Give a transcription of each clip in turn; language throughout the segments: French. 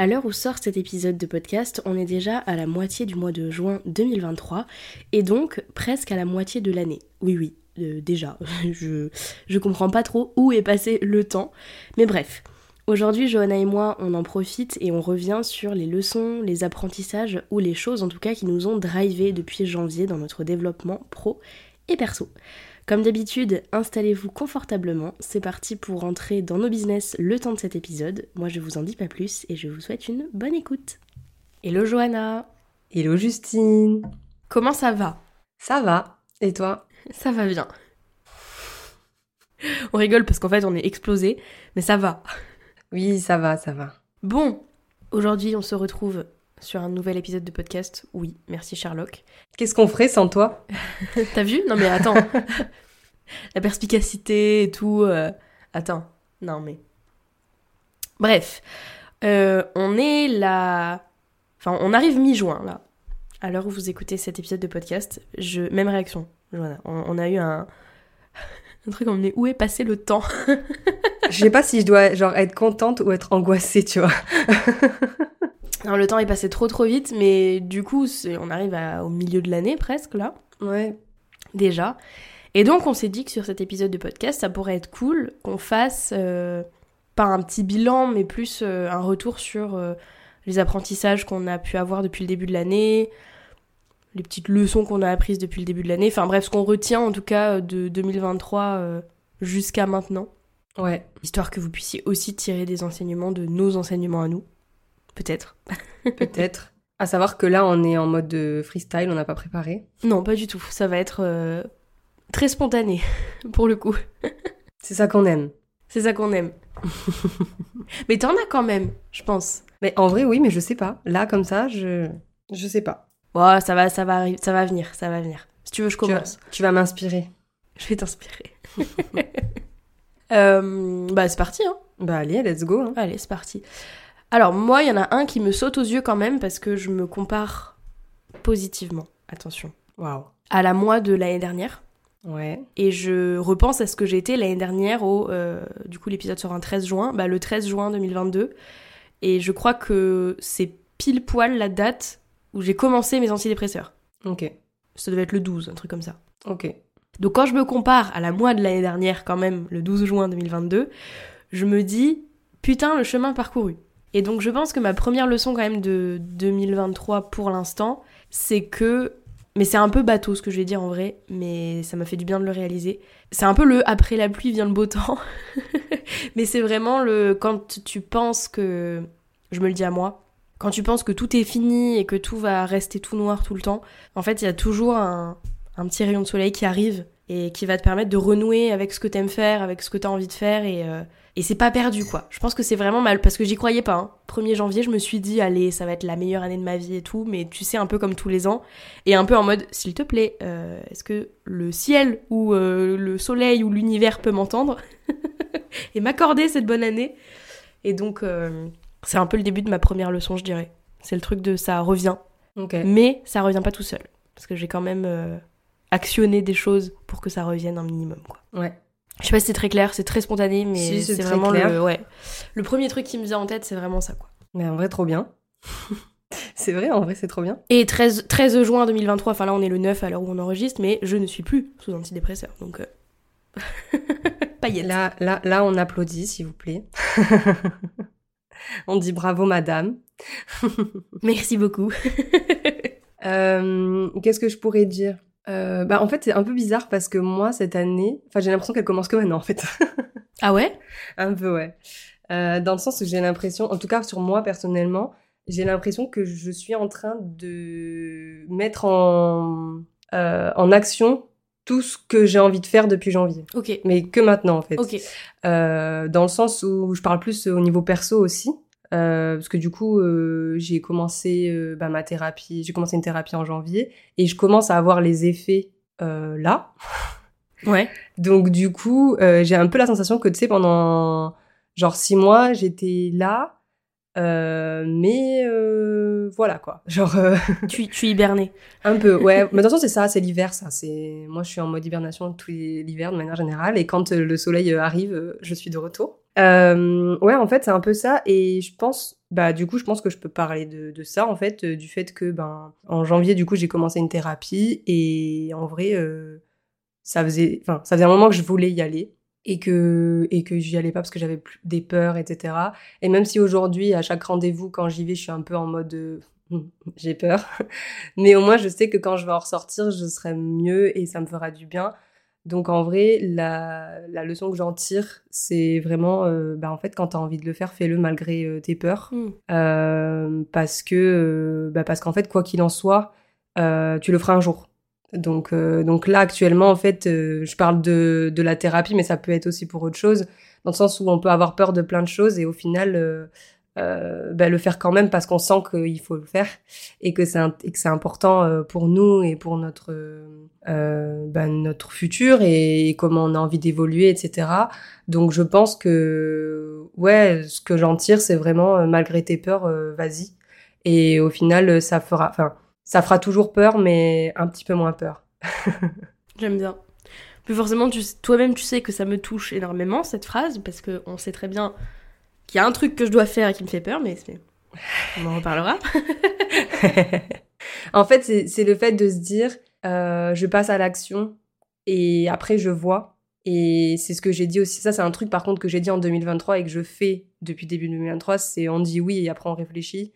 À l'heure où sort cet épisode de podcast, on est déjà à la moitié du mois de juin 2023 et donc presque à la moitié de l'année. Oui oui, euh, déjà, je, je comprends pas trop où est passé le temps, mais bref. Aujourd'hui, Johanna et moi, on en profite et on revient sur les leçons, les apprentissages ou les choses en tout cas qui nous ont drivé depuis janvier dans notre développement pro et perso. Comme d'habitude, installez-vous confortablement, c'est parti pour rentrer dans nos business le temps de cet épisode. Moi je vous en dis pas plus et je vous souhaite une bonne écoute. Hello Johanna Hello Justine Comment ça va? Ça va Et toi? Ça va bien. On rigole parce qu'en fait on est explosé, mais ça va. Oui, ça va, ça va. Bon, aujourd'hui on se retrouve sur un nouvel épisode de podcast. Oui, merci Sherlock. Qu'est-ce qu'on ferait sans toi? T'as vu? Non mais attends. La perspicacité et tout. euh, Attends. Non mais. Bref. Euh, on est là. Enfin, on arrive mi-juin là. À l'heure où vous écoutez cet épisode de podcast, je... même réaction. On, on a eu un. un truc, on est où est passé le temps? Je sais pas si je dois genre être contente ou être angoissée, tu vois. Non, le temps est passé trop trop vite, mais du coup, on arrive à- au milieu de l'année presque là. Ouais. déjà. Et donc on s'est dit que sur cet épisode de podcast, ça pourrait être cool qu'on fasse euh, pas un petit bilan, mais plus euh, un retour sur euh, les apprentissages qu'on a pu avoir depuis le début de l'année, les petites leçons qu'on a apprises depuis le début de l'année, enfin bref, ce qu'on retient en tout cas de 2023 euh, jusqu'à maintenant, Ouais. histoire que vous puissiez aussi tirer des enseignements de nos enseignements à nous. Peut-être. Peut-être. À savoir que là, on est en mode de freestyle, on n'a pas préparé. Non, pas du tout. Ça va être euh, très spontané, pour le coup. C'est ça qu'on aime. C'est ça qu'on aime. mais t'en as quand même, je pense. Mais en vrai, oui, mais je sais pas. Là, comme ça, je. Je sais pas. Ouais, ça va, ça va arriver, ça va venir, ça va venir. Si tu veux, je Tu vas, commence. tu vas m'inspirer. Je vais t'inspirer. Euh, bah, c'est parti, hein. Bah, allez, let's go. hein. Allez, c'est parti. Alors, moi, il y en a un qui me saute aux yeux quand même parce que je me compare positivement. Attention. Waouh. À la moi de l'année dernière. Ouais. Et je repense à ce que j'ai été l'année dernière au. euh, du coup, l'épisode sera un 13 juin. Bah, le 13 juin 2022. Et je crois que c'est pile poil la date où j'ai commencé mes antidépresseurs. Ok. Ça devait être le 12, un truc comme ça. Ok. Donc quand je me compare à la moi de l'année dernière, quand même, le 12 juin 2022, je me dis, putain, le chemin parcouru. Et donc je pense que ma première leçon quand même de 2023 pour l'instant, c'est que... Mais c'est un peu bateau ce que je vais dire en vrai, mais ça m'a fait du bien de le réaliser. C'est un peu le après la pluie vient le beau temps. mais c'est vraiment le quand tu penses que... Je me le dis à moi. Quand tu penses que tout est fini et que tout va rester tout noir tout le temps, en fait il y a toujours un, petit rayon de soleil qui arrive et qui va te permettre de renouer avec ce que t'aimes faire, avec ce que t'as envie de faire et, euh, et c'est pas perdu quoi. Je pense que c'est vraiment mal parce que j'y croyais pas. Hein. 1er janvier, je me suis dit allez, ça va être la meilleure année de ma vie et tout, mais tu sais un peu comme tous les ans et un peu en mode s'il te plaît, euh, est-ce que le ciel ou euh, le soleil ou l'univers peut m'entendre et m'accorder cette bonne année? Et donc euh, c'est un peu le début de ma première leçon, je dirais. C'est le truc de ça revient mais ça revient pas tout seul. Parce que j'ai quand même actionné des choses pour que ça revienne un minimum. Quoi. Ouais. Je sais pas si c'est très clair, c'est très spontané, mais Si, c'est vraiment clair. le. Ouais. Le premier truc qui me vient en tête, c'est vraiment ça. quoi. Mais en vrai, trop bien. c'est vrai, en vrai, c'est trop bien. Et 13, 13 juin 2023, enfin là on est le 9 à l'heure où on enregistre, mais je ne suis plus sous antidépresseur. Donc. Euh... Paillettes. Là, là, là, on applaudit, s'il vous plaît. on dit bravo, madame. Merci beaucoup. Euh, Qu'est-ce que je pourrais dire? Euh, bah, en fait, c'est un peu bizarre parce que moi, cette année, enfin, j'ai l'impression qu'elle commence que maintenant, en fait. ah ouais? Un peu, ouais. Euh, dans le sens où j'ai l'impression, en tout cas sur moi personnellement, j'ai l'impression que je suis en train de mettre en, euh, en action tout ce que j'ai envie de faire depuis janvier. Ok. Mais que maintenant, en fait. Ok. Euh, dans le sens où je parle plus au niveau perso aussi. Euh, parce que du coup, euh, j'ai commencé euh, bah, ma thérapie, j'ai commencé une thérapie en janvier et je commence à avoir les effets euh, là. Ouais. Donc du coup, euh, j'ai un peu la sensation que tu sais pendant genre six mois, j'étais là, euh, mais euh, voilà quoi. Genre euh, tu, tu hibernais. un peu, ouais. Mais façon, c'est ça, c'est l'hiver, ça. C'est moi, je suis en mode hibernation tout l'hiver de manière générale, et quand le soleil arrive, je suis de retour. Euh, ouais, en fait, c'est un peu ça, et je pense, bah, du coup, je pense que je peux parler de, ça, en fait, euh, du fait que, ben, en janvier, du coup, j'ai commencé une thérapie, et en vrai, euh, ça faisait, enfin, ça faisait un moment que je voulais y aller. Et que, et que j'y allais pas parce que j'avais des peurs, etc. Et même si aujourd'hui, à chaque rendez-vous, quand j'y vais, je suis un peu en mode euh, j'ai peur. Mais au moins, je sais que quand je vais en ressortir, je serai mieux et ça me fera du bien. Donc en vrai, la, la leçon que j'en tire, c'est vraiment, euh, bah, en fait, quand tu as envie de le faire, fais-le malgré euh, tes peurs. Hmm. Euh, parce que, euh, bah, parce qu'en fait, quoi qu'il en soit, tu le feras un jour. Donc, donc là, actuellement, en fait, je parle de, de la thérapie, mais ça peut être aussi pour autre chose, dans le sens où on peut avoir peur de plein de choses et au final, euh, bah, le faire quand même parce qu'on sent qu'il faut le faire et que c'est que c'est important euh, pour nous et pour notre euh, bah, notre futur et, comment on a envie d'évoluer, etc. Donc je pense que ouais, ce que j'en tire, c'est vraiment malgré tes peurs, vas-y. Et au final, ça fera, enfin, ça fera toujours peur, mais un petit peu moins peur. J'aime bien. Plus forcément, toi-même, tu sais que ça me touche énormément, cette phrase, parce qu'on sait très bien qu'il y a un truc que je dois faire et qui me fait peur, mais on en reparlera. en fait, c'est le fait de se dire, euh, je passe à l'action et après je vois. Et c'est ce que j'ai dit aussi. Ça, c'est un truc par contre que j'ai dit en 2023 et que je fais depuis début 2023. C'est on dit oui et après on réfléchit.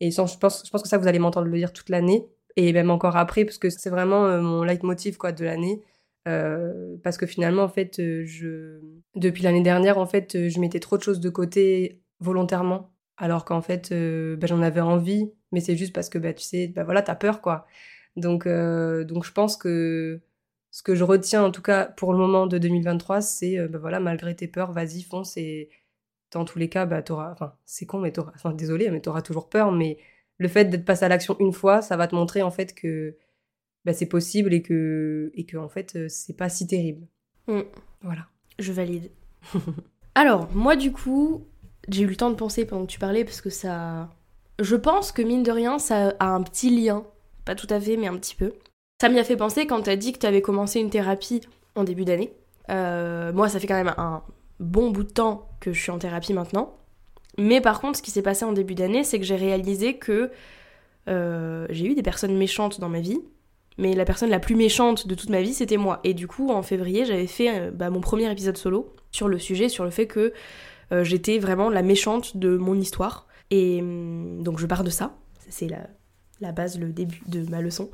Et je pense, je pense que ça, vous allez m'entendre le dire toute l'année et même encore après parce que c'est vraiment euh, mon leitmotiv quoi de l'année. Euh, parce que finalement, en fait, euh, je depuis l'année dernière, en fait, euh, je mettais trop de choses de côté volontairement, alors qu'en fait, bah, j'en avais envie, mais c'est juste parce que bah, tu sais, bah voilà, t'as peur quoi. Donc, donc je pense que ce que je retiens en tout cas pour le moment de 2023, c'est bah voilà, malgré tes peurs, vas-y, fonce et dans tous les cas, bah t'auras, enfin c'est con, mais t'auras, enfin désolé, mais t'auras toujours peur, mais le fait d'être passé à l'action une fois, ça va te montrer en fait que bah, c'est possible et que et que en fait euh, c'est pas si terrible. Mm. Voilà. Je valide. Alors, moi, du coup, j'ai eu le temps de penser pendant que tu parlais, parce que ça. Je pense que mine de rien, ça a un petit lien. Pas tout à fait, mais un petit peu. Ça m'y a fait penser quand t'as dit que t'avais commencé une thérapie en début d'année. Euh, moi, ça fait quand même un bon bout de temps que je suis en thérapie maintenant. Mais par contre, ce qui s'est passé en début d'année, c'est que j'ai réalisé que euh, j'ai eu des personnes méchantes dans ma vie. Mais la personne la plus méchante de toute ma vie, c'était moi. Et du coup, en février, j'avais fait euh, bah, mon premier épisode solo sur le sujet, sur le fait que euh, j'étais vraiment la méchante de mon histoire. Et hum, donc je pars de ça. C'est la, la base, le début de ma leçon.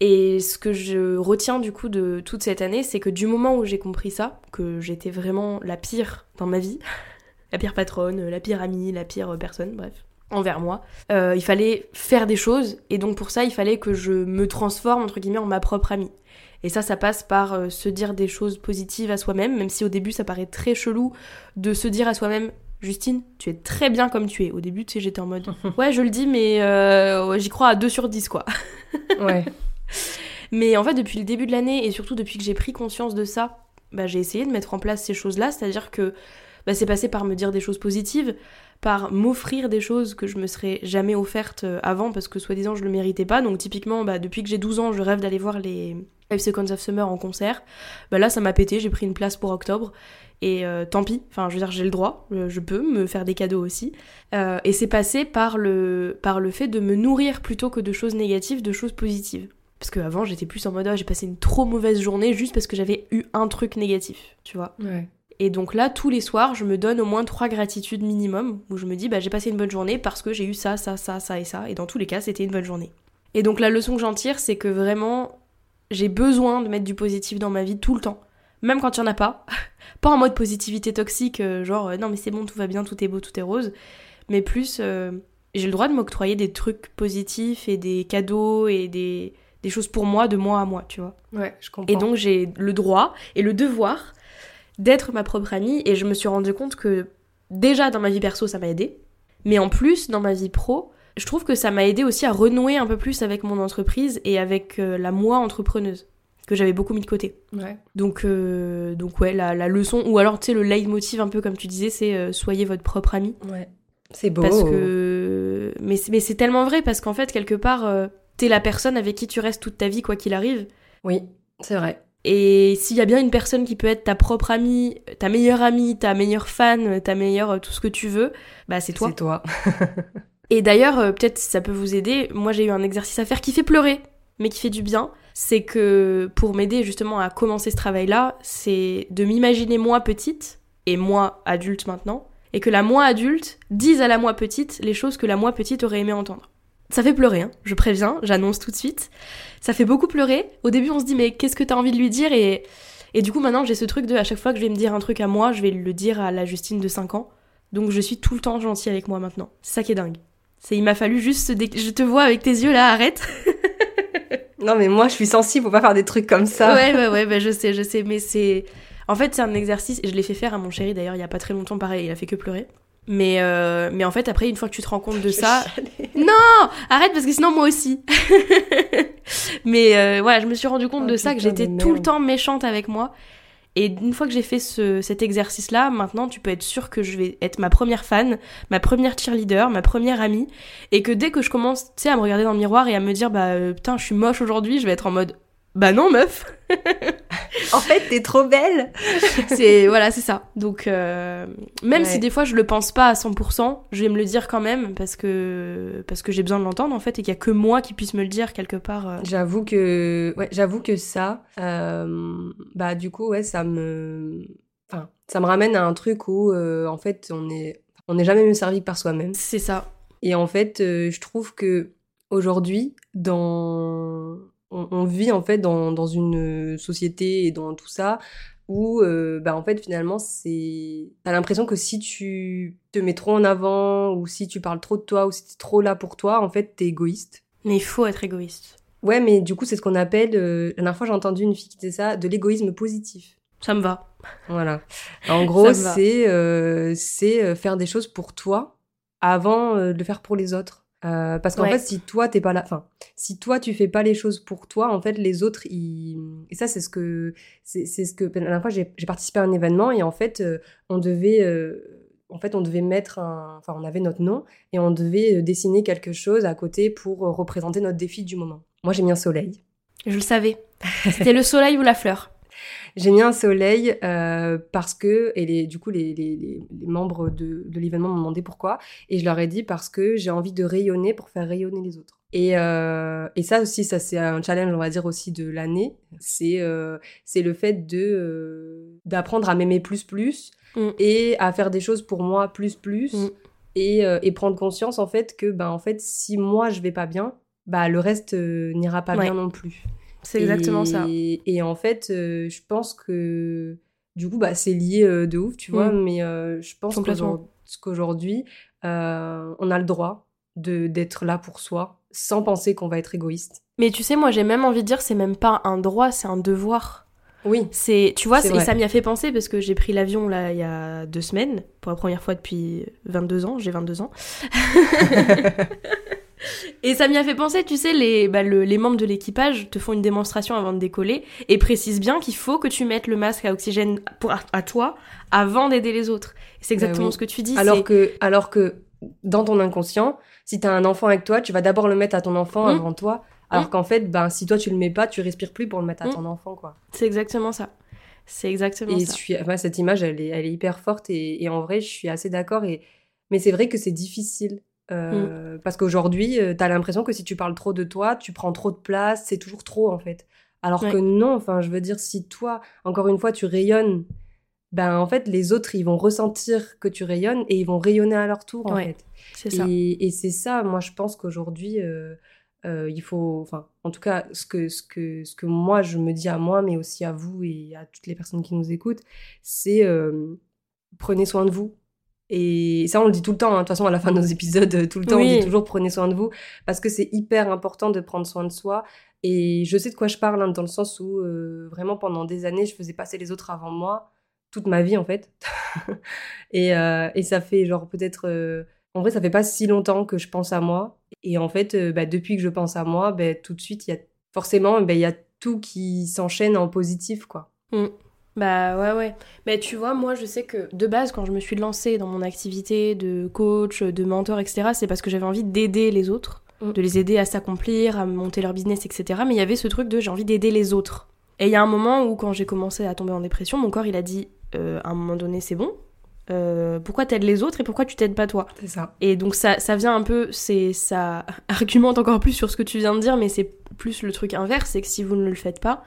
Et ce que je retiens du coup de toute cette année, c'est que du moment où j'ai compris ça, que j'étais vraiment la pire dans ma vie, la pire patronne, la pire amie, la pire personne, bref, envers moi, euh, il fallait faire des choses. Et donc pour ça, il fallait que je me transforme, entre guillemets, en ma propre amie. Et ça, ça passe par euh, se dire des choses positives à soi-même, même si au début ça paraît très chelou de se dire à soi-même Justine, tu es très bien comme tu es. Au début, tu sais, j'étais en mode Ouais, je le dis, mais euh, j'y crois à 2 sur 10, quoi. Ouais. Mais en fait, depuis le début de l'année, et surtout depuis que j'ai pris conscience de ça, bah, j'ai essayé de mettre en place ces choses-là, c'est-à-dire que bah, c'est passé par me dire des choses positives, par m'offrir des choses que je me serais jamais offertes euh, avant parce que soi-disant je le méritais pas. Donc typiquement, bah, depuis que j'ai 12 ans, je rêve d'aller voir les Five Seconds of Summer en concert. Bah, là, ça m'a pété, j'ai pris une place pour octobre. Et euh, tant pis, enfin je veux dire j'ai le droit, euh, je peux me faire des cadeaux aussi. Et c'est passé par le, par le fait de me nourrir plutôt que de choses négatives, de choses positives. Parce qu'avant j'étais plus en mode ah, j'ai passé une trop mauvaise journée juste parce que j'avais eu un truc négatif, tu vois. Ouais. Et donc là, tous les soirs, je me donne au moins trois gratitudes minimum, où je me dis, bah j'ai passé une bonne journée parce que j'ai eu ça, ça, ça, ça et ça, et dans tous les cas, c'était une bonne journée. Et donc la leçon que j'en tire, c'est que vraiment, j'ai besoin de mettre du positif dans ma vie tout le temps. Même quand il n'y en a pas. pas en mode positivité toxique, euh, genre euh, non mais c'est bon, tout va bien, tout est beau, tout est rose. Mais plus, euh, j'ai le droit de m'octroyer des trucs positifs et des cadeaux et des, des choses pour moi, de moi à moi, tu vois. Ouais, je comprends. Et donc j'ai le droit et le devoir d'être ma propre amie et je me suis rendu compte que déjà dans ma vie perso ça m'a aidé, mais en plus dans ma vie pro, je trouve que ça m'a aidé aussi à renouer un peu plus avec mon entreprise et avec euh, la moi entrepreneuse que j'avais beaucoup mis de côté. Ouais. Donc, euh, donc ouais, la, la leçon, ou alors tu sais, le leitmotiv un peu comme tu disais, c'est euh, soyez votre propre ami. Ouais. C'est beau. Parce que. Mais, c'est- mais c'est tellement vrai, parce qu'en fait, quelque part, euh, t'es la personne avec qui tu restes toute ta vie, quoi qu'il arrive. Oui, c'est vrai. Et s'il y a bien une personne qui peut être ta propre amie, ta meilleure amie, ta meilleure fan, ta meilleure euh, tout ce que tu veux, bah c'est toi. C'est toi. Et d'ailleurs, euh, peut-être ça peut vous aider. Moi, j'ai eu un exercice à faire qui fait pleurer, mais qui fait du bien. C'est que pour m'aider justement à commencer ce travail-là, c'est de m'imaginer moi petite et moi adulte maintenant, et que la moi adulte dise à la moi petite les choses que la moi petite aurait aimé entendre. Ça fait pleurer, hein. je préviens, j'annonce tout de suite. Ça fait beaucoup pleurer. Au début, on se dit mais qu'est-ce que t'as envie de lui dire et et du coup maintenant j'ai ce truc de à chaque fois que je vais me dire un truc à moi, je vais le dire à la Justine de 5 ans. Donc je suis tout le temps gentille avec moi maintenant. C'est ça qui est dingue. C'est il m'a fallu juste se dé- je te vois avec tes yeux là, arrête. Non, mais moi, je suis sensible, faut pas faire des trucs comme ça. Ouais ouais ouais, bah, je sais, je sais mais c'est en fait, c'est un exercice et je l'ai fait faire à mon chéri d'ailleurs il y a pas très longtemps pareil, il a fait que pleurer. Mais euh, mais en fait après une fois que tu te rends compte de ça, non, arrête parce que sinon moi aussi. mais euh, voilà, je me suis rendu compte Oh, de ça que j'étais tout le temps méchante avec moi. Et une fois que j'ai fait ce, cet exercice-là, maintenant tu peux être sûr que je vais être ma première fan, ma première cheerleader, ma première amie, et que dès que je commence, tu sais, à me regarder dans le miroir et à me dire, bah euh, putain, je suis moche aujourd'hui, je vais être en mode, bah non meuf, En fait, t'es trop belle. c'est voilà, c'est ça. Donc euh, même Ouais. si des fois je le pense pas à 100%, je vais me le dire quand même parce que parce que j'ai besoin de l'entendre en fait et qu'il y a que moi qui puisse me le dire quelque part. euh. J'avoue que, ouais, j'avoue que ça, euh, bah du coup, ouais, ça me, enfin, ça me ramène à un truc où, en fait, on est, on n'est jamais mieux servi que par soi-même. C'est ça. Et en fait, je trouve que aujourd'hui, dans, on, on vit en fait dans, dans une société et dans tout ça où, euh, bah en fait, finalement, c'est, t'as l'impression que si tu te mets trop en avant ou si tu parles trop de toi ou si t'es trop là pour toi, en fait, t'es égoïste. Mais il faut être égoïste. Ouais, mais du coup, c'est ce qu'on appelle, euh, la dernière fois, j'ai entendu une fille qui disait ça, de l'égoïsme positif. Ça me va. Voilà. En gros, c'est euh, c'est euh, faire des choses pour toi avant euh, de le faire pour les autres. Euh, parce qu'en Ouais. fait, si toi t'es pas là, enfin, si toi tu fais pas les choses pour toi, en fait, les autres, ils... et ça, c'est ce que, c'est ce que la dernière fois, j'ai participé à un événement et en fait, euh, on devait, euh, en fait, on devait mettre un, enfin, on avait notre nom et on devait euh, dessiner quelque chose à côté pour représenter notre défi du moment. Moi, j'ai mis un soleil. Je le savais. C'était le soleil ou la fleur. J'ai mis un soleil euh, parce que, et les, du coup, les, les, membres de, de l'événement m'ont demandé pourquoi, et je leur ai dit parce que j'ai envie de rayonner pour faire rayonner les autres. Et, euh, et ça aussi, ça c'est un challenge, on va dire aussi de l'année. C'est euh, c'est le fait de d'apprendre à m'aimer plus plus Mm. et à faire des choses pour moi plus plus Mm. et, et prendre conscience en fait que ben en fait si moi je vais pas bien, bah le reste euh, n'ira pas Ouais. bien non plus. C'est exactement Et- ça. Et en fait, euh, je pense que du coup, bah, c'est lié euh, de ouf, tu vois, Mm. mais euh, je pense qu'aujourd'hui- on a le droit d'être là pour soi sans penser qu'on va être égoïste. Mais tu sais, moi j'ai même envie de dire, c'est même pas un droit, c'est un devoir. Oui, C'est, tu vois, et ça m'y a fait penser parce que j'ai pris l'avion là il y a deux semaines pour la première fois depuis 22 ans. J'ai 22 ans. et ça m'y a fait penser, tu sais, les, bah, le- les membres de l'équipage te font une démonstration avant de décoller et précisent bien qu'il faut que tu mettes le masque à oxygène pour, à, à toi avant d'aider les autres. C'est Bah exactement oui. ce que tu dis. alors que, alors que dans ton inconscient, si tu as un enfant avec toi, tu vas d'abord le mettre à ton enfant Mm. avant toi. Alors Mm. qu'en fait, ben, si toi tu le mets pas, tu respires plus pour le mettre à Mm. ton enfant, quoi. c'est exactement ça. C'est exactement Et je ça. suis, enfin, cette image, elle est, elle est hyper forte et, et en vrai, je suis assez d'accord. Et... Mais c'est vrai que c'est difficile. Euh, Parce qu'aujourd'hui, tu as l'impression que si tu parles trop de toi, tu prends trop de place, c'est toujours trop en fait. Alors Ouais. que non, enfin, je veux dire, si toi, encore une fois, tu rayonnes, ben en fait, les autres, ils vont ressentir que tu rayonnes et ils vont rayonner à leur tour en Ouais, fait. C'est ça. Et, et c'est ça, moi, je pense qu'aujourd'hui, euh, Euh, il faut, enfin, en tout cas, ce que, ce, que, ce que moi je me dis à moi, mais aussi à vous et à toutes les personnes qui nous écoutent, c'est euh, prenez soin de vous. Et ça, on le dit tout le temps. hein. De toute façon, à la fin de nos épisodes, tout le temps, on dit toujours prenez soin de vous parce que c'est hyper important de prendre soin de soi. Et je sais de quoi je parle, hein, dans le sens où euh, vraiment pendant des années, je faisais passer les autres avant moi, toute ma vie en fait. et, euh, et ça fait genre peut-être. euh, en vrai, ça fait pas si longtemps que je pense à moi. Et en fait, euh, bah, depuis que je pense à moi, bah, tout de suite, il y a forcément, bah, il y a tout qui s'enchaîne en positif, quoi. Bah ouais, ouais. Mais tu vois, moi, je sais que de base, quand je me suis lancée dans mon activité de coach, de mentor, etc., c'est parce que j'avais envie d'aider les autres, Mm. de les aider à s'accomplir, à monter leur business, etc. Mais il y avait ce truc de j'ai envie d'aider les autres. Et il y a un moment où, quand j'ai commencé à tomber en dépression, mon corps, il a dit euh, à un moment donné, c'est bon. Euh, pourquoi t'aides les autres et pourquoi tu t'aides pas toi? C'est ça. Et donc ça, ça vient un peu, c'est ça argumente encore plus sur ce que tu viens de dire, mais c'est plus le truc inverse, c'est que si vous ne le faites pas,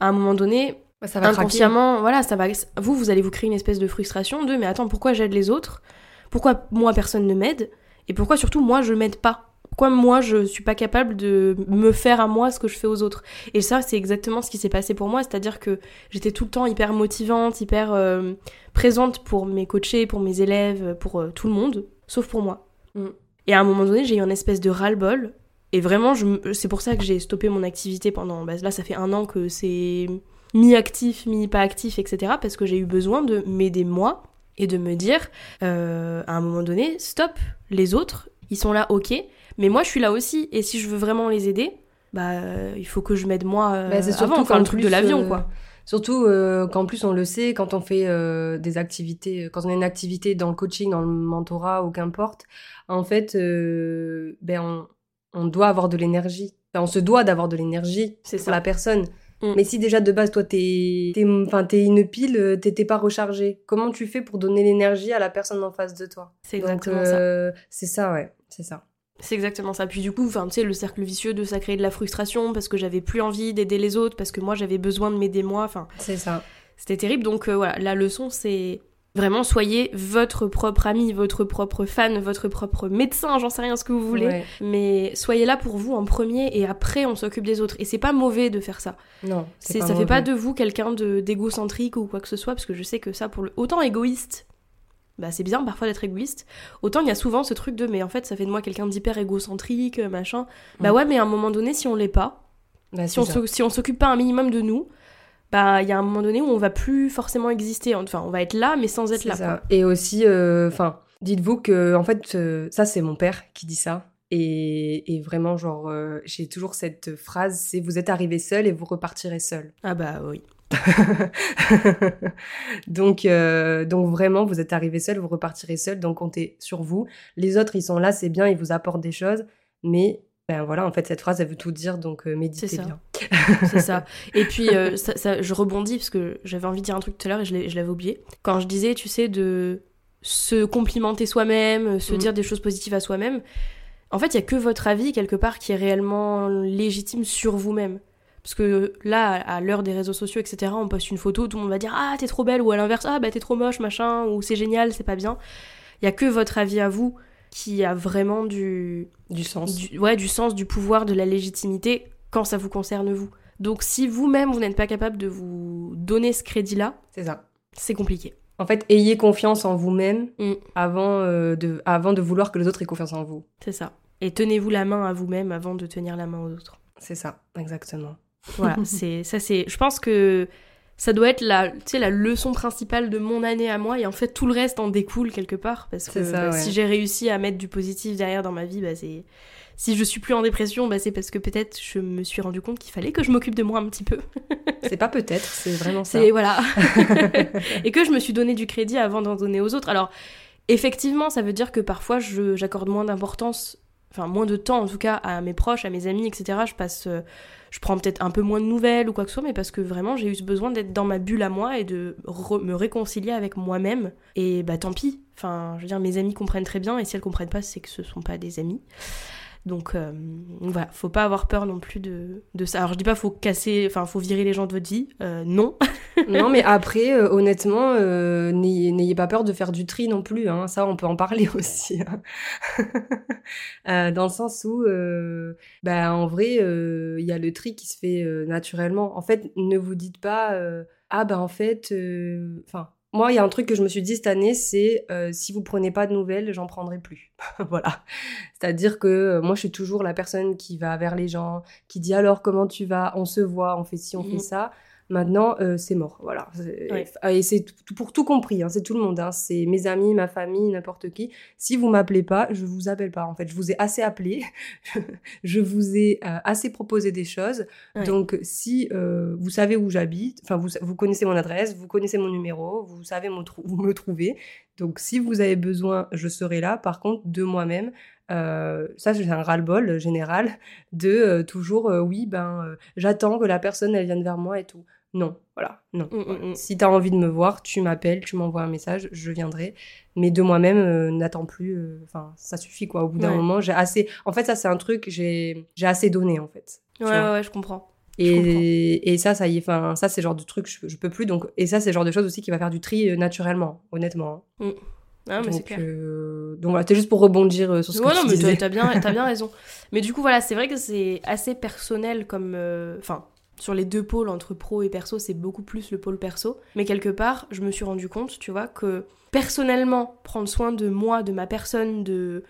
à un moment donné, Bah, ça va craquer. inconsciemment, voilà, ça va, vous, vous allez vous créer une espèce de frustration de, mais attends, pourquoi j'aide les autres? Pourquoi moi personne ne m'aide? Et pourquoi surtout moi je m'aide pas? Pourquoi moi je suis pas capable de me faire à moi ce que je fais aux autres? Et ça, c'est exactement ce qui s'est passé pour moi, c'est-à-dire que j'étais tout le temps hyper motivante, hyper euh, présente pour mes coachés, pour mes élèves, pour euh, tout le monde, sauf pour moi. Mm. Et à un moment donné, j'ai eu une espèce de ras-le-bol. Et vraiment, c'est pour ça que j'ai stoppé mon activité pendant. bah, là, ça fait un an que c'est mi-actif, mi-pas actif, etc. Parce que j'ai eu besoin de m'aider moi et de me dire, euh, à un moment donné, stop, les autres, ils sont là, ok, mais moi, je suis là aussi. Et si je veux vraiment les aider, bah, il faut que je m'aide moi euh, Bah, c'est surtout avant, enfin, le truc de l'avion, euh, quoi. Surtout euh, qu'en plus on le sait, quand on fait euh, des activités, quand on a une activité dans le coaching, dans le mentorat ou qu'importe, en fait, euh, ben on, on doit avoir de l'énergie. Enfin, on se doit d'avoir de l'énergie C'est pour ça. la personne. Mm. Mais si déjà de base toi t'es, t'es, enfin t'es une pile, euh, t'es t'es pas rechargé. Comment tu fais pour donner l'énergie à la personne en face de toi? C'est Donc, exactement ça. euh, C'est ça, ouais, c'est ça. C'est exactement ça. Puis du coup, enfin, tu sais, le cercle vicieux de ça créer de la frustration parce que j'avais plus envie d'aider les autres, parce que moi j'avais besoin de m'aider moi. Enfin, C'est ça. c'était terrible. Donc euh, voilà, la leçon c'est vraiment soyez votre propre ami, votre propre fan, votre propre médecin, j'en sais rien ce que vous voulez. Ouais. Mais soyez là pour vous en premier et après on s'occupe des autres. Et c'est pas mauvais de faire ça. Non, C'est, ça fait pas de vous quelqu'un de, d'égocentrique ou quoi que ce soit, parce que je sais que ça, pour le. Autant égoïste, bah c'est bien parfois d'être égoïste, autant il y a souvent ce truc de mais en fait ça fait de moi quelqu'un d'hyper égocentrique, machin. Bah Mm. ouais, mais à un moment donné, si on l'est pas, Bah, si on, si on s'occupe pas un minimum de nous, bah il y a un moment donné où on va plus forcément exister. Enfin, on va être là, mais sans être là. ça. quoi. Et aussi, euh, enfin, dites-vous que, en fait, euh, ça, c'est mon père qui dit ça. Et, et vraiment, genre, euh, j'ai toujours cette phrase, c'est vous êtes arrivé seul et vous repartirez seul. Ah bah oui. donc, euh, donc vraiment, vous êtes arrivé seul, vous repartirez seul. Donc, comptez sur vous. Les autres, ils sont là, c'est bien, ils vous apportent des choses. Mais, ben voilà, en fait, cette phrase, elle veut tout dire. Donc, euh, méditez bien. C'est ça. Et puis, euh, ça, ça- je rebondis parce que j'avais envie de dire un truc tout à l'heure et je l'avais oublié. Quand je disais, tu sais, de se complimenter soi-même, se Mhm. dire des choses positives à soi-même, en fait, il y a que votre avis, quelque part, qui est réellement légitime sur vous-même. Parce que là, à l'heure des réseaux sociaux, etc., on poste une photo, tout le monde va dire Ah, t'es trop belle, ou à l'inverse, Ah, bah t'es trop moche, machin, ou c'est génial, c'est pas bien. Il y a que votre avis à vous qui a vraiment du, Du sens. du, ouais, du sens, du pouvoir, de la légitimité quand ça vous concerne vous. Donc si vous-même, vous n'êtes pas capable de vous donner ce crédit-là, C'est ça. c'est compliqué. En fait, ayez confiance en vous-même Mm. avant, euh, de, avant de vouloir que les autres aient confiance en vous. C'est ça. Et tenez-vous la main à vous-même avant de tenir la main aux autres. C'est ça, exactement. Voilà, c'est ça c'est je pense que ça doit être la tu sais la leçon principale de mon année à moi et en fait tout le reste en découle quelque part parce que ça, bah, ouais. si j'ai réussi à mettre du positif derrière dans ma vie bah c'est si je suis plus en dépression bah c'est parce que peut-être je me suis rendu compte qu'il fallait que je m'occupe de moi un petit peu C'est pas peut-être, c'est vraiment ça. C'est voilà. et que je me suis donné du crédit avant d'en donner aux autres. Alors, effectivement, ça veut dire que parfois j'accorde moins d'importance, enfin moins de temps en tout cas à mes proches, à mes amis, etc. Je passe, euh, je prends peut-être un peu moins de nouvelles ou quoi que ce soit, mais parce que vraiment j'ai eu ce besoin d'être dans ma bulle à moi et de me réconcilier avec moi-même. Et bah tant pis. Enfin, je veux dire, mes amis comprennent très bien et si elles comprennent pas, c'est que ce sont pas des amis. Donc euh, voilà, faut pas avoir peur non plus de, de ça. Alors je dis pas faut casser, enfin faut virer les gens de votre vie, euh, non. non mais après, euh, honnêtement, n'ayez pas peur de faire du tri non plus. Hein. Ça, on peut en parler aussi. Hein. dans le sens où, bah, en vrai, il y a le tri qui se fait naturellement. En fait, ne vous dites pas, ah bah en fait, enfin moi, il y a un truc que je me suis dit cette année, c'est euh, si vous prenez pas de nouvelles, j'en prendrai plus. voilà. C'est-à-dire que euh, moi, je suis toujours la personne qui va vers les gens, qui dit alors comment tu vas, on se voit, on fait ci, on fait mmh. ça. Maintenant, euh, c'est mort. Voilà. Et c'est pour tout compris. Hein, c'est tout le monde. Hein, c'est mes amis, ma famille, n'importe qui. Si vous m'appelez pas, je vous appelle pas. En fait, je vous ai assez appelé. je vous ai euh, assez proposé des choses. Donc, si euh, vous savez où j'habite, enfin, vous, vous connaissez mon adresse, vous connaissez mon numéro, vous savez me trouver. Donc, si vous avez besoin, je serai là. Par contre, de moi-même, euh, ça, c'est un ras-le-bol général de toujours, oui, ben, j'attends que la personne, elle vienne vers moi et tout non, voilà, non. Mm, mm, mm. Si tu as envie de me voir, tu m'appelles, tu m'envoies un message, je viendrai. Mais de moi-même, euh, n'attends plus. Euh, enfin, ça suffit quoi. Au bout d'un moment, j'ai assez. En fait, ça c'est un truc, j'ai j'ai assez donné en fait. Ouais, ouais, je comprends. Et, et ça, ça y est. Enfin, ça c'est le genre de truc, je, je, peux plus. Donc, et ça, c'est le genre de choses aussi qui va faire du tri euh, naturellement, honnêtement. Hein. Ah, mais c'est clair. donc voilà, t'es juste pour rebondir sur ce que tu non, mais t'as bien, as bien raison. Mais du coup, voilà, c'est vrai que c'est assez personnel comme. Enfin, sur les deux pôles entre pro et perso, c'est beaucoup plus le pôle perso. Mais quelque part, je me suis rendu compte, tu vois, que personnellement, prendre soin de moi, de ma personne, de,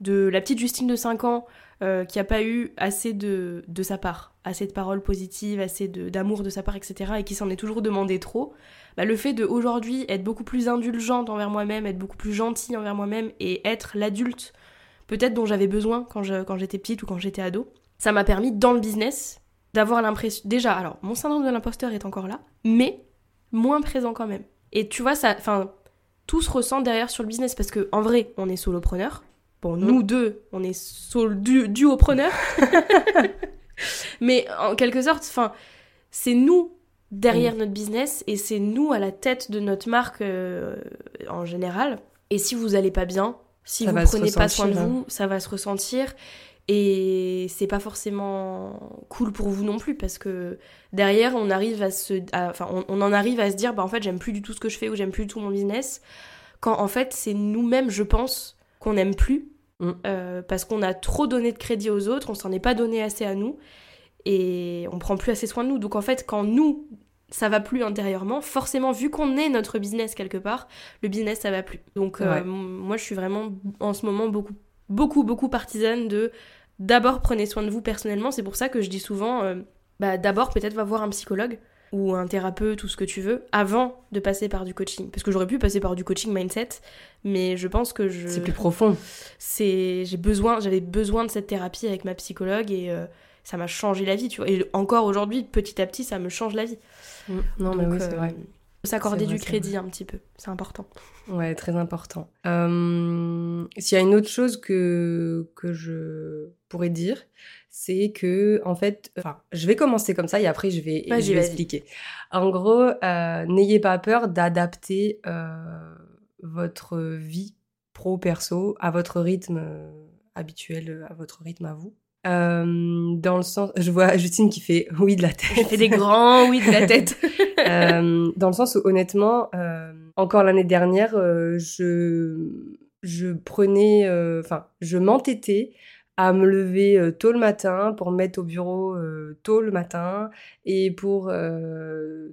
de la petite Justine de 5 ans, euh, qui a pas eu assez de, de sa part, assez de paroles positives, assez d'amour de, sa part, etc., et qui s'en est toujours demandé trop, bah, le fait de aujourd'hui être beaucoup plus indulgente envers moi-même, être beaucoup plus gentille envers moi-même et être l'adulte peut-être dont j'avais besoin quand j'étais petite ou quand j'étais ado, ça m'a permis dans le business d'avoir l'impression. Déjà, alors, mon syndrome de l'imposteur est encore là, mais moins présent quand même. Et tu vois, ça. Enfin, tout se ressent derrière sur le business parce que, en vrai, on est solopreneur. Bon, nous mm. deux, on est sol du, duopreneur. mais en quelque sorte, enfin, c'est nous derrière mm. notre business et c'est nous à la tête de notre marque euh, en général. Et si vous allez pas bien, si vous prenez pas soin de vous, hein. ça va se ressentir. Et c'est pas forcément cool pour vous non plus parce que derrière on arrive à se, enfin on, en arrive à se dire bah en fait j'aime plus du tout ce que je fais ou j'aime plus du tout mon business quand en fait c'est nous-mêmes je pense qu'on n'aime plus mm. euh, parce qu'on a trop donné de crédit aux autres, on s'en est pas donné assez à nous et on prend plus assez soin de nous. Donc en fait quand nous ça va plus intérieurement, forcément vu qu'on est notre business quelque part, le business ça va plus. Donc euh, moi je suis vraiment en ce moment beaucoup beaucoup, beaucoup partisane de d'abord prenez soin de vous personnellement. C'est pour ça que je dis souvent, euh, bah, d'abord peut-être va voir un psychologue ou un thérapeute ou ce que tu veux avant de passer par du coaching. Parce que j'aurais pu passer par du coaching mindset, mais je pense que je... C'est plus profond. C'est... J'ai besoin, j'avais besoin de cette thérapie avec ma psychologue et euh, ça m'a changé la vie, tu vois. Et encore aujourd'hui, petit à petit, ça me change la vie. Mm. Non, mais oui, c'est vrai. Euh, s'accorder du crédit un petit peu, c'est important. Ouais, très important. Euh, S'il y a une autre chose que, que je pourrais dire, c'est que, en fait, enfin, je vais commencer comme ça et après je vais, je vais expliquer. En gros, euh, n'ayez pas peur d'adapter euh, votre vie pro-perso à votre rythme euh, habituel, à votre rythme à vous. Euh, dans le sens, je vois Justine qui fait oui de la tête. Je fais des grands oui de la tête. euh, dans le sens où honnêtement, euh, encore l'année dernière, euh, je prenais, enfin, je m'entêtais à me lever tôt le matin pour me mettre au bureau tôt le matin et pour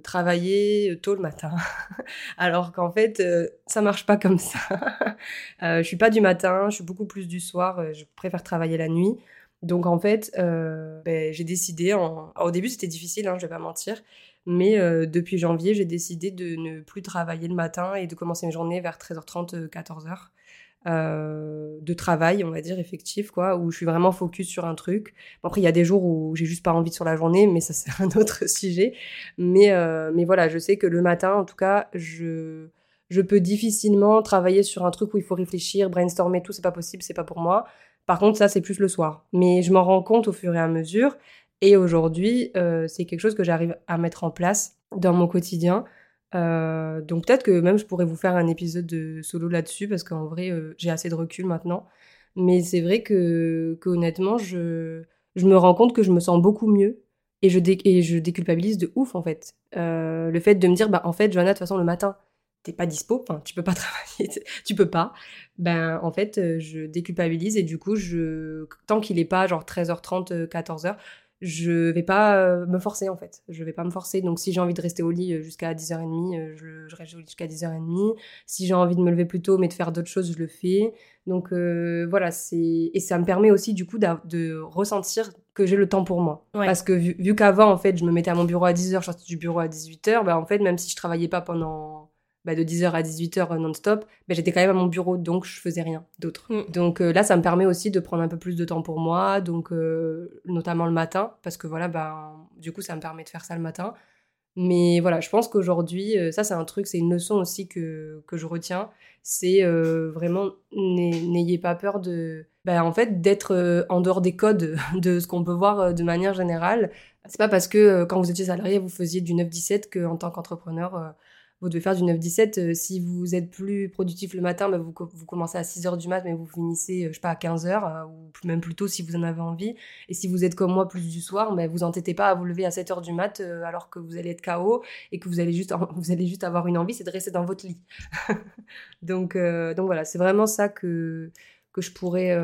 travailler tôt le matin. Alors qu'en fait, ça marche pas comme ça. je suis pas du matin, je suis beaucoup plus du soir. je préfère travailler la nuit. Donc en fait, ben, j'ai décidé, au début c'était difficile, hein, je vais pas mentir, mais euh, depuis janvier j'ai décidé de ne plus travailler le matin et de commencer mes journées vers 13h30, 14h. Euh, de travail, on va dire, effectif, quoi, où je suis vraiment focus sur un truc. après, il y a des jours où j'ai juste pas envie sur la journée, mais ça, c'est un autre sujet. Mais, euh, mais voilà, je sais que le matin, en tout cas, je, je peux difficilement travailler sur un truc où il faut réfléchir, brainstormer, tout, c'est pas possible, c'est pas pour moi. Par contre, ça, c'est plus le soir. Mais je m'en rends compte au fur et à mesure. Et aujourd'hui, euh, c'est quelque chose que j'arrive à mettre en place dans mon quotidien. Euh, donc peut-être que même je pourrais vous faire un épisode de solo là-dessus parce qu'en vrai, euh, j'ai assez de recul maintenant. Mais c'est vrai que, honnêtement, je, me rends compte que je me sens beaucoup mieux et je, déculpabilise de ouf en fait. Le fait de me dire, bah en fait, Johanna, de toute façon, le matin, t'es pas dispo, enfin, tu peux pas travailler, tu peux pas. Ben en fait, je déculpabilise et du coup, tant qu'il est pas genre 13h30, 14h, je vais pas euh, me forcer en fait. Je vais pas me forcer. Donc si j'ai envie de rester au lit euh, jusqu'à 10h30, euh, je, je, reste au lit jusqu'à 10h30. Si j'ai envie de me lever plus tôt mais de faire d'autres choses, je le fais. Donc voilà, c'est et ça me permet aussi du coup de ressentir que j'ai le temps pour moi. Parce que vu, vu qu'avant en fait, je me mettais à mon bureau à 10h, je sortais du bureau à 18h, bah en fait, même si je travaillais pas pendant bah, de 10h à 18h non-stop, bah, j'étais quand même à mon bureau, donc je faisais rien d'autre. Mm. Donc euh, là, ça me permet aussi de prendre un peu plus de temps pour moi, donc euh, notamment le matin, parce que voilà, bah, du coup, ça me permet de faire ça le matin. Mais voilà, je pense qu'aujourd'hui, euh, ça c'est un truc, c'est une leçon aussi que, que je retiens, c'est vraiment n'ayez pas peur de, bah, en fait, d'être en dehors des codes de ce qu'on peut voir de manière générale. C'est pas parce que quand vous étiez salarié, vous faisiez du 9-17 qu'en tant qu'entrepreneur, vous devez faire du 9-17. Euh, si vous êtes plus productif le matin, bah, vous, vous, commencez à 6h du mat, mais vous finissez, euh, je sais pas, à 15h, euh, ou même plus tôt si vous en avez envie. Et si vous êtes comme moi plus du soir, bah, vous entêtez pas à vous lever à 7h du mat alors que vous allez être KO et que vous allez juste, vous allez juste avoir une envie, c'est de rester dans votre lit. donc, donc voilà, c'est vraiment ça que, que, je pourrais,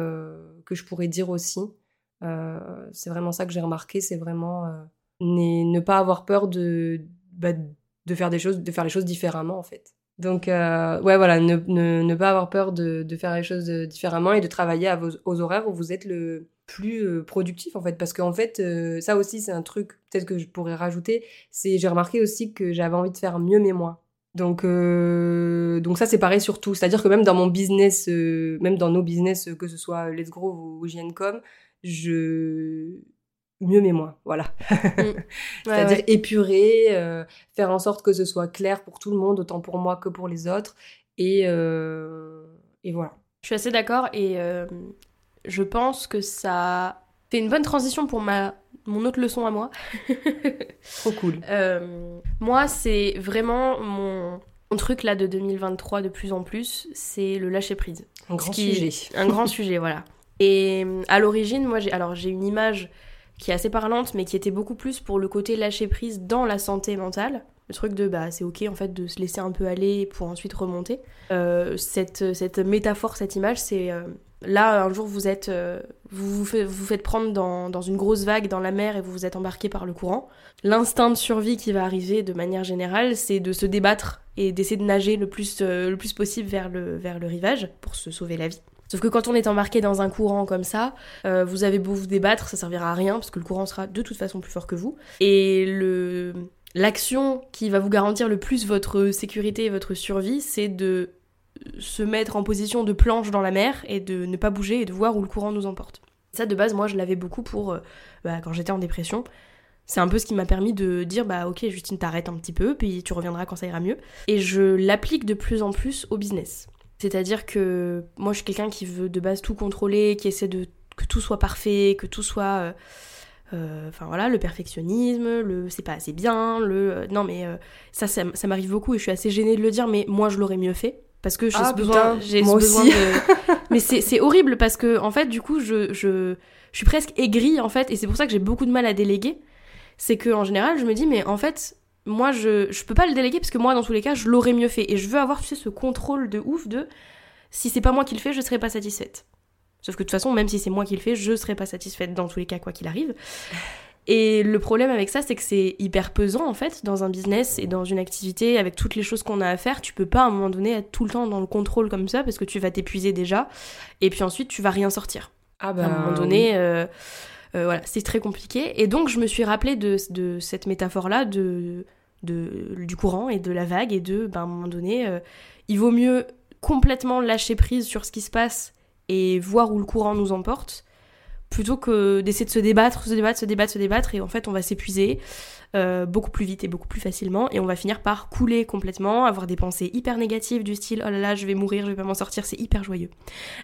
que je pourrais dire aussi. c'est vraiment ça que j'ai remarqué, c'est vraiment ne pas avoir peur de, bah, de faire des choses, de faire les choses différemment en fait. Donc euh, ouais voilà, ne, ne, pas avoir peur de, de, faire les choses euh, différemment et de travailler à vos, aux horaires où vous êtes le plus euh, productif en fait. Parce qu'en fait ça aussi c'est un truc peut-être que je pourrais rajouter c'est j'ai remarqué aussi que j'avais envie de faire mieux mais moins donc donc ça c'est pareil sur tout. C'est à dire que même dans mon business même dans nos business que ce soit Let's Grow ou JNCom je mieux mais moins, voilà. Mm. C'est-à-dire épurer, euh, faire en sorte que ce soit clair pour tout le monde, autant pour moi que pour les autres. Et, euh, et voilà. Je suis assez d'accord et euh, je pense que ça fait une bonne transition pour ma mon autre leçon à moi. Trop cool. moi, c'est vraiment mon, mon, truc là de 2023 de plus en plus, c'est le lâcher prise. Un grand sujet. Un grand sujet, voilà. Et à l'origine, moi, j'ai alors j'ai une image qui est assez parlante, mais qui était beaucoup plus pour le côté lâcher prise dans la santé mentale. Le truc de bah c'est ok en fait de se laisser un peu aller pour ensuite remonter. Euh, cette, cette métaphore, cette image, c'est euh, là un jour vous êtes euh, vous, vous, faites, prendre dans, dans, une grosse vague dans la mer et vous vous êtes embarqué par le courant. L'instinct de survie qui va arriver de manière générale, c'est de se débattre et d'essayer de nager le plus, le plus possible vers le, vers le rivage pour se sauver la vie. Sauf que quand on est embarqué dans un courant comme ça, euh, vous avez beau vous débattre, ça servira à rien parce que le courant sera de toute façon plus fort que vous. Et l'action qui va vous garantir le plus votre sécurité et votre survie, c'est de se mettre en position de planche dans la mer et de ne pas bouger et de voir où le courant nous emporte. Ça de base, moi je l'avais beaucoup pour euh, bah, quand j'étais en dépression. C'est un peu ce qui m'a permis de dire bah ok Justine t'arrêtes un petit peu puis tu reviendras quand ça ira mieux. Et je l'applique de plus en plus au business. C'est-à-dire que moi je suis quelqu'un qui veut de base tout contrôler, qui essaie de que tout soit parfait, que tout soit euh, euh, enfin voilà, le perfectionnisme, le c'est pas assez bien, le euh, non mais ça ça, m'arrive beaucoup et je suis assez gênée de le dire mais moi je l'aurais mieux fait parce que j'ai ah, besoin j'ai besoin de mais c'est horrible parce que en fait du coup je, je je suis presque aigrie en fait et c'est pour ça que j'ai beaucoup de mal à déléguer. C'est que en général je me dis mais en fait moi, je, je peux pas le déléguer parce que moi, dans tous les cas, je l'aurais mieux fait. Et je veux avoir, tu sais, ce contrôle de ouf de si c'est pas moi qui le fais, je serai pas satisfaite. Sauf que de toute façon, même si c'est moi qui le fais, je serai pas satisfaite dans tous les cas, quoi qu'il arrive. Et le problème avec ça, c'est que c'est hyper pesant en fait dans un business et dans une activité avec toutes les choses qu'on a à faire. Tu peux pas à un moment donné être tout le temps dans le contrôle comme ça parce que tu vas t'épuiser déjà et puis ensuite tu vas rien sortir. Ah bah, à un moment donné, euh, euh, voilà, c'est très compliqué. Et donc je me suis rappelé de, de cette métaphore là de du courant et de la vague et de, ben, à un moment donné, euh, il vaut mieux complètement lâcher prise sur ce qui se passe et voir où le courant nous emporte plutôt que d'essayer de se débattre, se débattre, se débattre, se débattre et en fait on va s'épuiser euh, beaucoup plus vite et beaucoup plus facilement et on va finir par couler complètement, avoir des pensées hyper négatives du style oh là là je vais mourir, je vais pas m'en sortir, c'est hyper joyeux.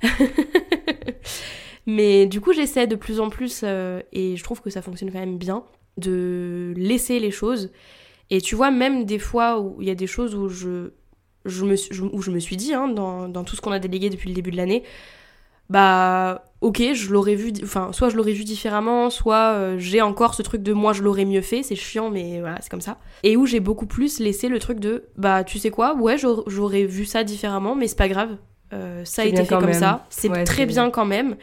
Mais du coup j'essaie de plus en plus euh, et je trouve que ça fonctionne quand même bien de laisser les choses et tu vois, même des fois où il y a des choses où je, je, me, où je me suis dit, hein, dans, dans, tout ce qu'on a délégué depuis le début de l'année, bah ok, je l'aurais vu, enfin, soit je l'aurais vu différemment, soit euh, j'ai encore ce truc de moi je l'aurais mieux fait, c'est chiant, mais voilà, c'est comme ça. Et où j'ai beaucoup plus laissé le truc de, bah tu sais quoi, ouais, j'aurais vu ça différemment, mais c'est pas grave, euh, ça a été fait comme ça, c'est très bien quand même,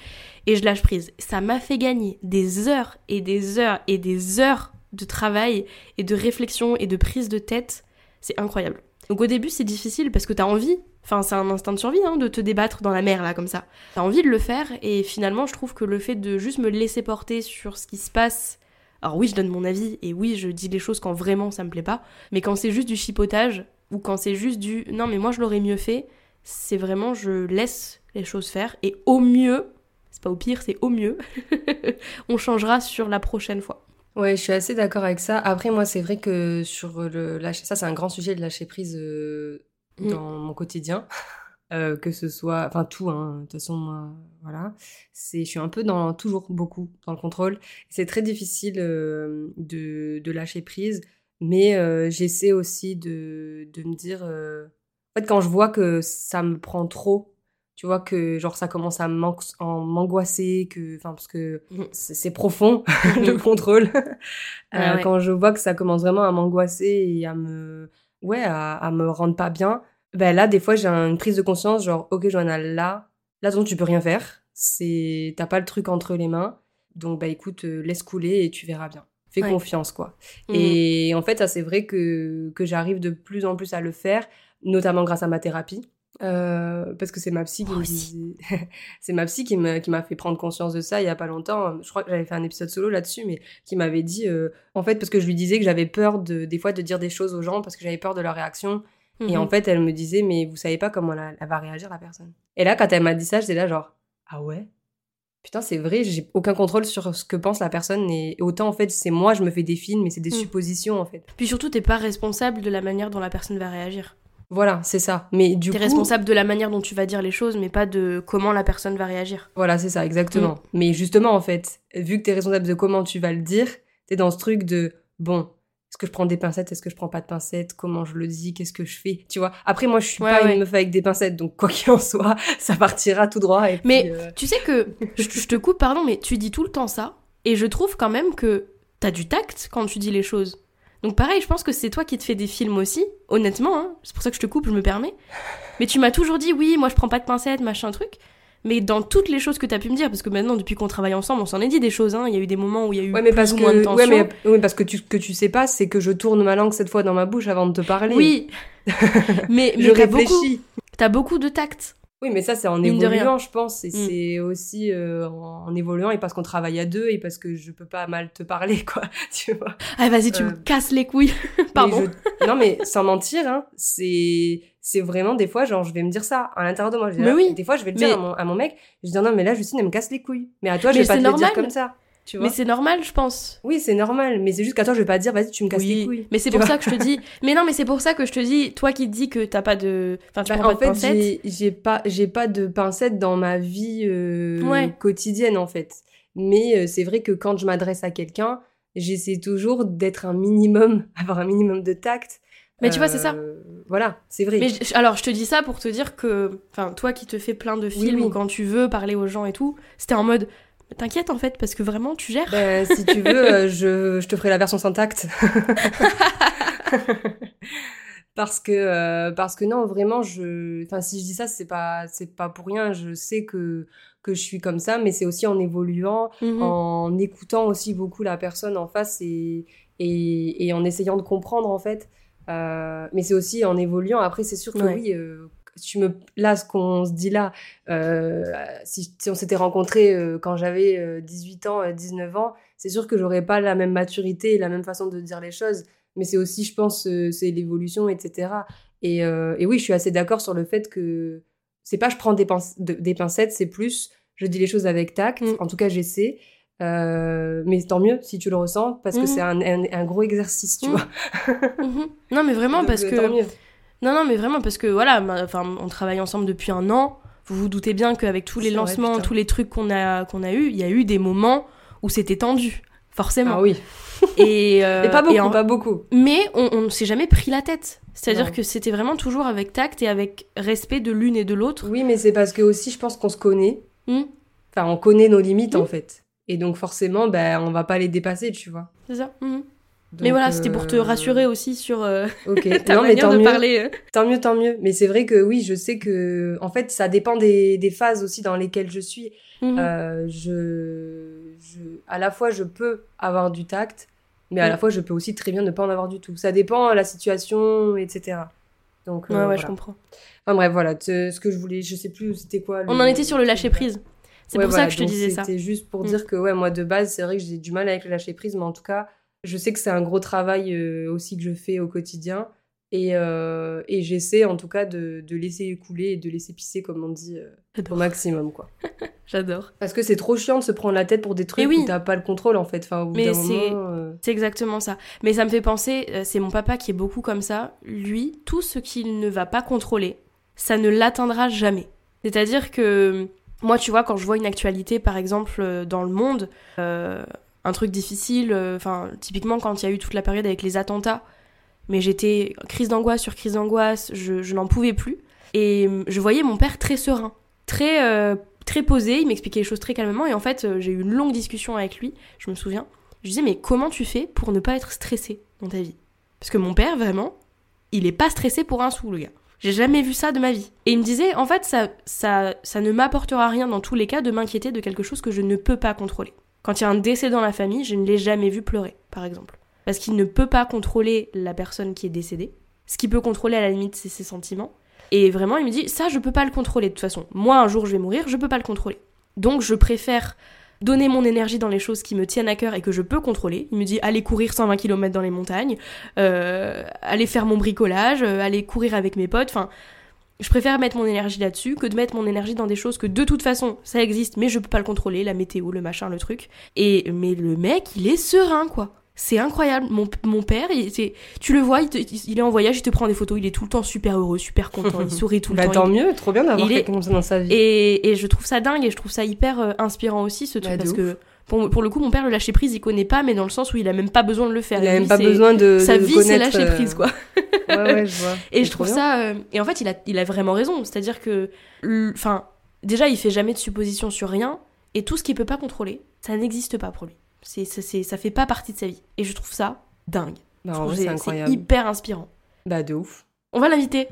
et je lâche prise. Ça m'a fait gagner des heures et des heures et des heures de travail et de réflexion et de prise de tête, c'est incroyable. Donc au début c'est difficile parce que t'as envie, enfin c'est un instinct de survie hein, de te débattre dans la mer là comme ça. T'as envie de le faire et finalement je trouve que le fait de juste me laisser porter sur ce qui se passe, alors oui je donne mon avis et oui je dis les choses quand vraiment ça me plaît pas, mais quand c'est juste du chipotage ou quand c'est juste du non mais moi je l'aurais mieux fait, c'est vraiment je laisse les choses faire et au mieux, c'est pas au pire c'est au mieux, on changera sur la prochaine fois. Ouais, je suis assez d'accord avec ça. Après, moi, c'est vrai que sur le lâcher, ça, c'est un grand sujet de lâcher prise euh, mm. dans mon quotidien. Euh, que ce soit, enfin tout, hein. de toute façon, moi, voilà, c'est, je suis un peu dans, toujours beaucoup dans le contrôle. C'est très difficile euh, de, de, lâcher prise, mais j'essaie aussi de, de me dire, en fait, quand je vois que ça me prend trop, tu vois que genre ça commence à m'angoisser que enfin parce que mm. c'est profond le contrôle. Euh, quand je vois que ça commence vraiment à m'angoisser et à me ouais à, me rendre pas bien ben là des fois j'ai une prise de conscience genre ok Joanna là là donc tu peux rien faire. C'est t'as pas le truc entre les mains. Donc bah écoute euh, laisse couler et tu verras bien. Fais confiance quoi. Mm. et en fait ça c'est vrai que que j'arrive de plus en plus à le faire notamment grâce à ma thérapie euh, parce que c'est ma psy qui c'est ma psy qui m'a qui m'a fait prendre conscience de ça il y a pas longtemps. Je crois que j'avais fait un épisode solo là-dessus mais qui m'avait dit euh, en fait parce que je lui disais que j'avais peur de des fois de dire des choses aux gens parce que j'avais peur de leur réaction. Et en mhm. fait elle me disait mais vous savez pas comment elle, va réagir la personne. Et là quand elle m'a dit ça j'étais là genre ah ouais? Putain c'est vrai j'ai aucun contrôle sur ce que pense la personne et autant en fait c'est moi je me fais des films mais c'est des mm. suppositions en fait puis surtout t'es pas responsable de la manière dont la personne va réagir voilà, c'est ça. Mais du T'es responsable de la manière dont tu vas dire les choses, mais pas de comment la personne va réagir. Voilà, c'est ça, exactement. Mm. Mais justement, en fait, vu que t'es responsable de comment tu vas le dire, t'es dans ce truc de bon, est-ce que je prends des pincettes, est-ce que je prends pas de pincettes, comment je le dis, qu'est-ce que je fais, tu vois. Après, moi, je suis pas une meuf avec des pincettes, donc quoi qu'il en soit, ça partira tout droit. Et mais euh, tu sais que, je, je te coupe, pardon, mais tu dis tout le temps ça, et je trouve quand même que t'as du tact quand tu dis les choses. Donc pareil, je pense que c'est toi qui te fais des films aussi, honnêtement, hein. c'est pour ça que je te coupe, je me permets. Mais tu m'as toujours dit oui, moi je prends pas de pincettes, machin truc. Mais dans toutes les choses que tu as pu me dire, parce que maintenant depuis qu'on travaille ensemble, on s'en est dit des choses, hein. il y a eu des moments où il y a eu mais plus parce ou moins de tension. Ouais, mais, parce que tu, que tu sais pas, c'est que je tourne ma langue cette fois dans ma bouche avant de te parler. Oui, mais, mais je réfléchis. T'as beaucoup, beaucoup de tact. Oui, mais ça, c'est en évoluant, je pense. Et mm. c'est aussi euh, en, évoluant et parce qu'on travaille à deux et parce que je peux pas mal te parler, quoi. Tu vois. Ah, vas-y, tu me euh, casses les couilles. Pardon. Non, mais sans mentir, hein, c'est c'est vraiment des fois, genre, je vais me dire ça à l'intérieur de moi. mais oui. Des fois, je vais le dire à, mon, à mon mec. Je dis non, mais là, Justine, elle me casse les couilles. Mais à toi, je vais pas te le dire comme ça mais c'est normal, je pense. Oui, c'est normal, mais c'est juste qu'à toi, je vais pas dire, vas-y, tu me casses les couilles. Mais c'est pour ça que je te dis. Mais non, mais c'est pour ça que je te dis, toi qui te dis que t'as pas de. Enfin, tu bah, prends en pas fait, de J'ai pas, j'ai pas de pincettes dans ma vie euh, quotidienne, en fait. Mais euh, c'est vrai que quand je m'adresse à quelqu'un, j'essaie toujours d'être un minimum, avoir un minimum de tact. Mais tu vois, c'est ça. Euh, voilà, c'est vrai. Mais alors, je te dis ça pour te dire que, enfin, toi qui te fais plein de films quand tu veux parler aux gens et tout, c'était en mode, T'inquiète en fait, parce que vraiment tu gères. Ben, si tu veux, euh, je, je, te ferai la version sans tact. parce que euh, parce que non, vraiment, je, enfin si je dis ça, c'est pas c'est pas pour rien. Je sais que que je suis comme ça, mais c'est aussi en évoluant, mhm. en écoutant aussi beaucoup la personne en face et et, et en essayant de comprendre en fait. Euh, mais c'est aussi en évoluant. Après, c'est sûr que oui, euh, tu me là ce qu'on se dit là euh, si, on s'était rencontrés euh, quand j'avais 18 euh, ans 19 ans c'est sûr que j'aurais pas la même maturité et la même façon de dire les choses mais c'est aussi je pense c'est l'évolution etc et, et, oui je suis assez d'accord sur le fait que c'est pas je prends des, des pincettes c'est plus je dis les choses avec tact mm. en tout cas j'essaie mais tant mieux si tu le ressens parce que mm-hmm. c'est un, un, gros exercice tu mm. vois mm-hmm. non mais vraiment parce que non, non, mais vraiment, parce que voilà, enfin, on travaille ensemble depuis un an. Vous vous doutez bien qu'avec tous les lancements, tous les trucs qu'on a, qu'on a eu, il y a eu des moments où c'était tendu, forcément. Ah oui. Et, euh, pas beaucoup, pas beaucoup. Mais on ne s'est jamais pris la tête. C'est-à-dire que c'était vraiment toujours avec tact et avec respect de l'une et de l'autre. Oui, mais c'est parce que aussi, je pense qu'on se connaît. Hmm. Enfin, on connaît nos limites Hmm. en fait. Et donc forcément, ben, on va pas les dépasser, tu vois. C'est ça. Mhm. Donc, mais voilà, c'était pour te euh, rassurer aussi sur euh, Ok. ta non, mais manière tant de mieux. parler. Tant mieux, tant mieux. Mais c'est vrai que oui, je sais que, en fait, ça dépend des, des phases aussi dans lesquelles je suis. Mhm. Euh, je, je, à la fois, je peux avoir du tact, mais à Mm. la fois, je peux aussi très bien ne pas en avoir du tout. Ça dépend de la situation, etc. Donc, euh, ouais, ouais, voilà. je comprends. Enfin bref, voilà, ce que je voulais, je sais plus c'était quoi. On en était sur le lâcher prise. C'est Ouais, pour voilà, ça que je te disais ça. C'était juste pour Mm. dire que, ouais, moi, de base, c'est vrai que j'ai du mal avec le lâcher prise, mais en tout cas, je sais que c'est un gros travail euh, aussi que je fais au quotidien. Et, euh, et j'essaie, en tout cas, de, de laisser couler et de laisser pisser, comme on dit, euh, au maximum, quoi. J'adore. Parce que c'est trop chiant de se prendre la tête pour des trucs oui. où t'as pas le contrôle, en fait. Enfin, au bout Mais c'est- euh, exactement ça. Mais ça me fait penser, c'est mon papa qui est beaucoup comme ça. Lui, tout ce qu'il ne va pas contrôler, ça ne l'atteindra jamais. C'est-à-dire que moi, tu vois, quand je vois une actualité, par exemple, dans le monde, un truc difficile, euh, enfin, typiquement quand il y a eu toute la période avec les attentats, mais j'étais crise d'angoisse sur crise d'angoisse, je, je n'en pouvais plus. Et euh, je voyais mon père très serein, très, euh, très posé, il m'expliquait les choses très calmement. Et en fait, j'ai eu une longue discussion avec lui, je me souviens. Je disais, mais comment tu fais pour ne pas être stressé dans ta vie? Parce que mon père, vraiment, il est pas stressé pour un sou, le gars. J'ai jamais vu ça de ma vie. Et il me disait, en fait, ça, ça, ça ne m'apportera rien dans tous les cas de m'inquiéter de quelque chose que je ne peux pas contrôler. Quand il y a un décès dans la famille, je ne l'ai jamais vu pleurer, par exemple. Parce qu'il ne peut pas contrôler la personne qui est décédée. Ce qu'il peut contrôler, à la limite, c'est ses sentiments. Et vraiment, il me dit, ça, je peux pas le contrôler de toute façon. Moi, un jour, je vais mourir, je peux pas le contrôler. Donc, je préfère donner mon énergie dans les choses qui me tiennent à cœur et que je peux contrôler. Il me dit aller courir 120 km dans les montagnes, euh, aller faire mon bricolage, euh, aller courir avec mes potes. Enfin, je préfère mettre mon énergie là-dessus que de mettre mon énergie dans des choses que de toute façon ça existe, mais je peux pas le contrôler, la météo, le machin, le truc. Et mais le mec, il est serein quoi. C'est incroyable. Mon, mon père, il, c'est- tu le vois, il, te- il est en voyage, il te prend des photos, il est tout le temps super heureux, super content, il sourit tout le bah, temps. tant il- mieux, trop bien d'avoir est- quelqu'un comme ça dans sa vie. et, et je trouve ça dingue et je trouve ça hyper euh, inspirant aussi ce truc Bah, de parce que pour, pour le coup mon père le lâcher prise il connaît pas mais dans le sens où il a même pas besoin de le faire. Il a Lui, même pas besoin de. Sa de vie c'est lâcher euh, prise quoi. Ouais, ouais, je vois. Et je trouve bien. ça euh, et en fait il a il a vraiment raison c'est-à-dire que enfin déjà il fait jamais de suppositions sur rien et tout ce qu'il peut pas contrôler ça n'existe pas pour lui. C'est ça c'est ça fait pas partie de sa vie et je trouve ça dingue. Bah, c'est hyper inspirant. Bah, de ouf. On va l'inviter.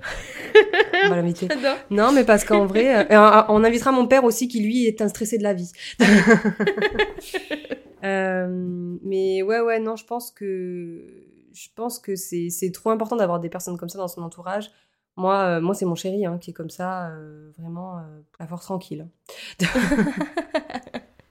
On va l'inviter. J'adore. Non, mais parce qu'en vrai, euh, euh, on invitera mon père aussi qui lui est un stressé de la vie. Euh, mais ouais, ouais, non, je pense que je pense que c'est c'est trop important d'avoir des personnes comme ça dans son entourage. Moi, euh, moi, c'est mon chéri hein, qui est comme ça, vraiment la force tranquille.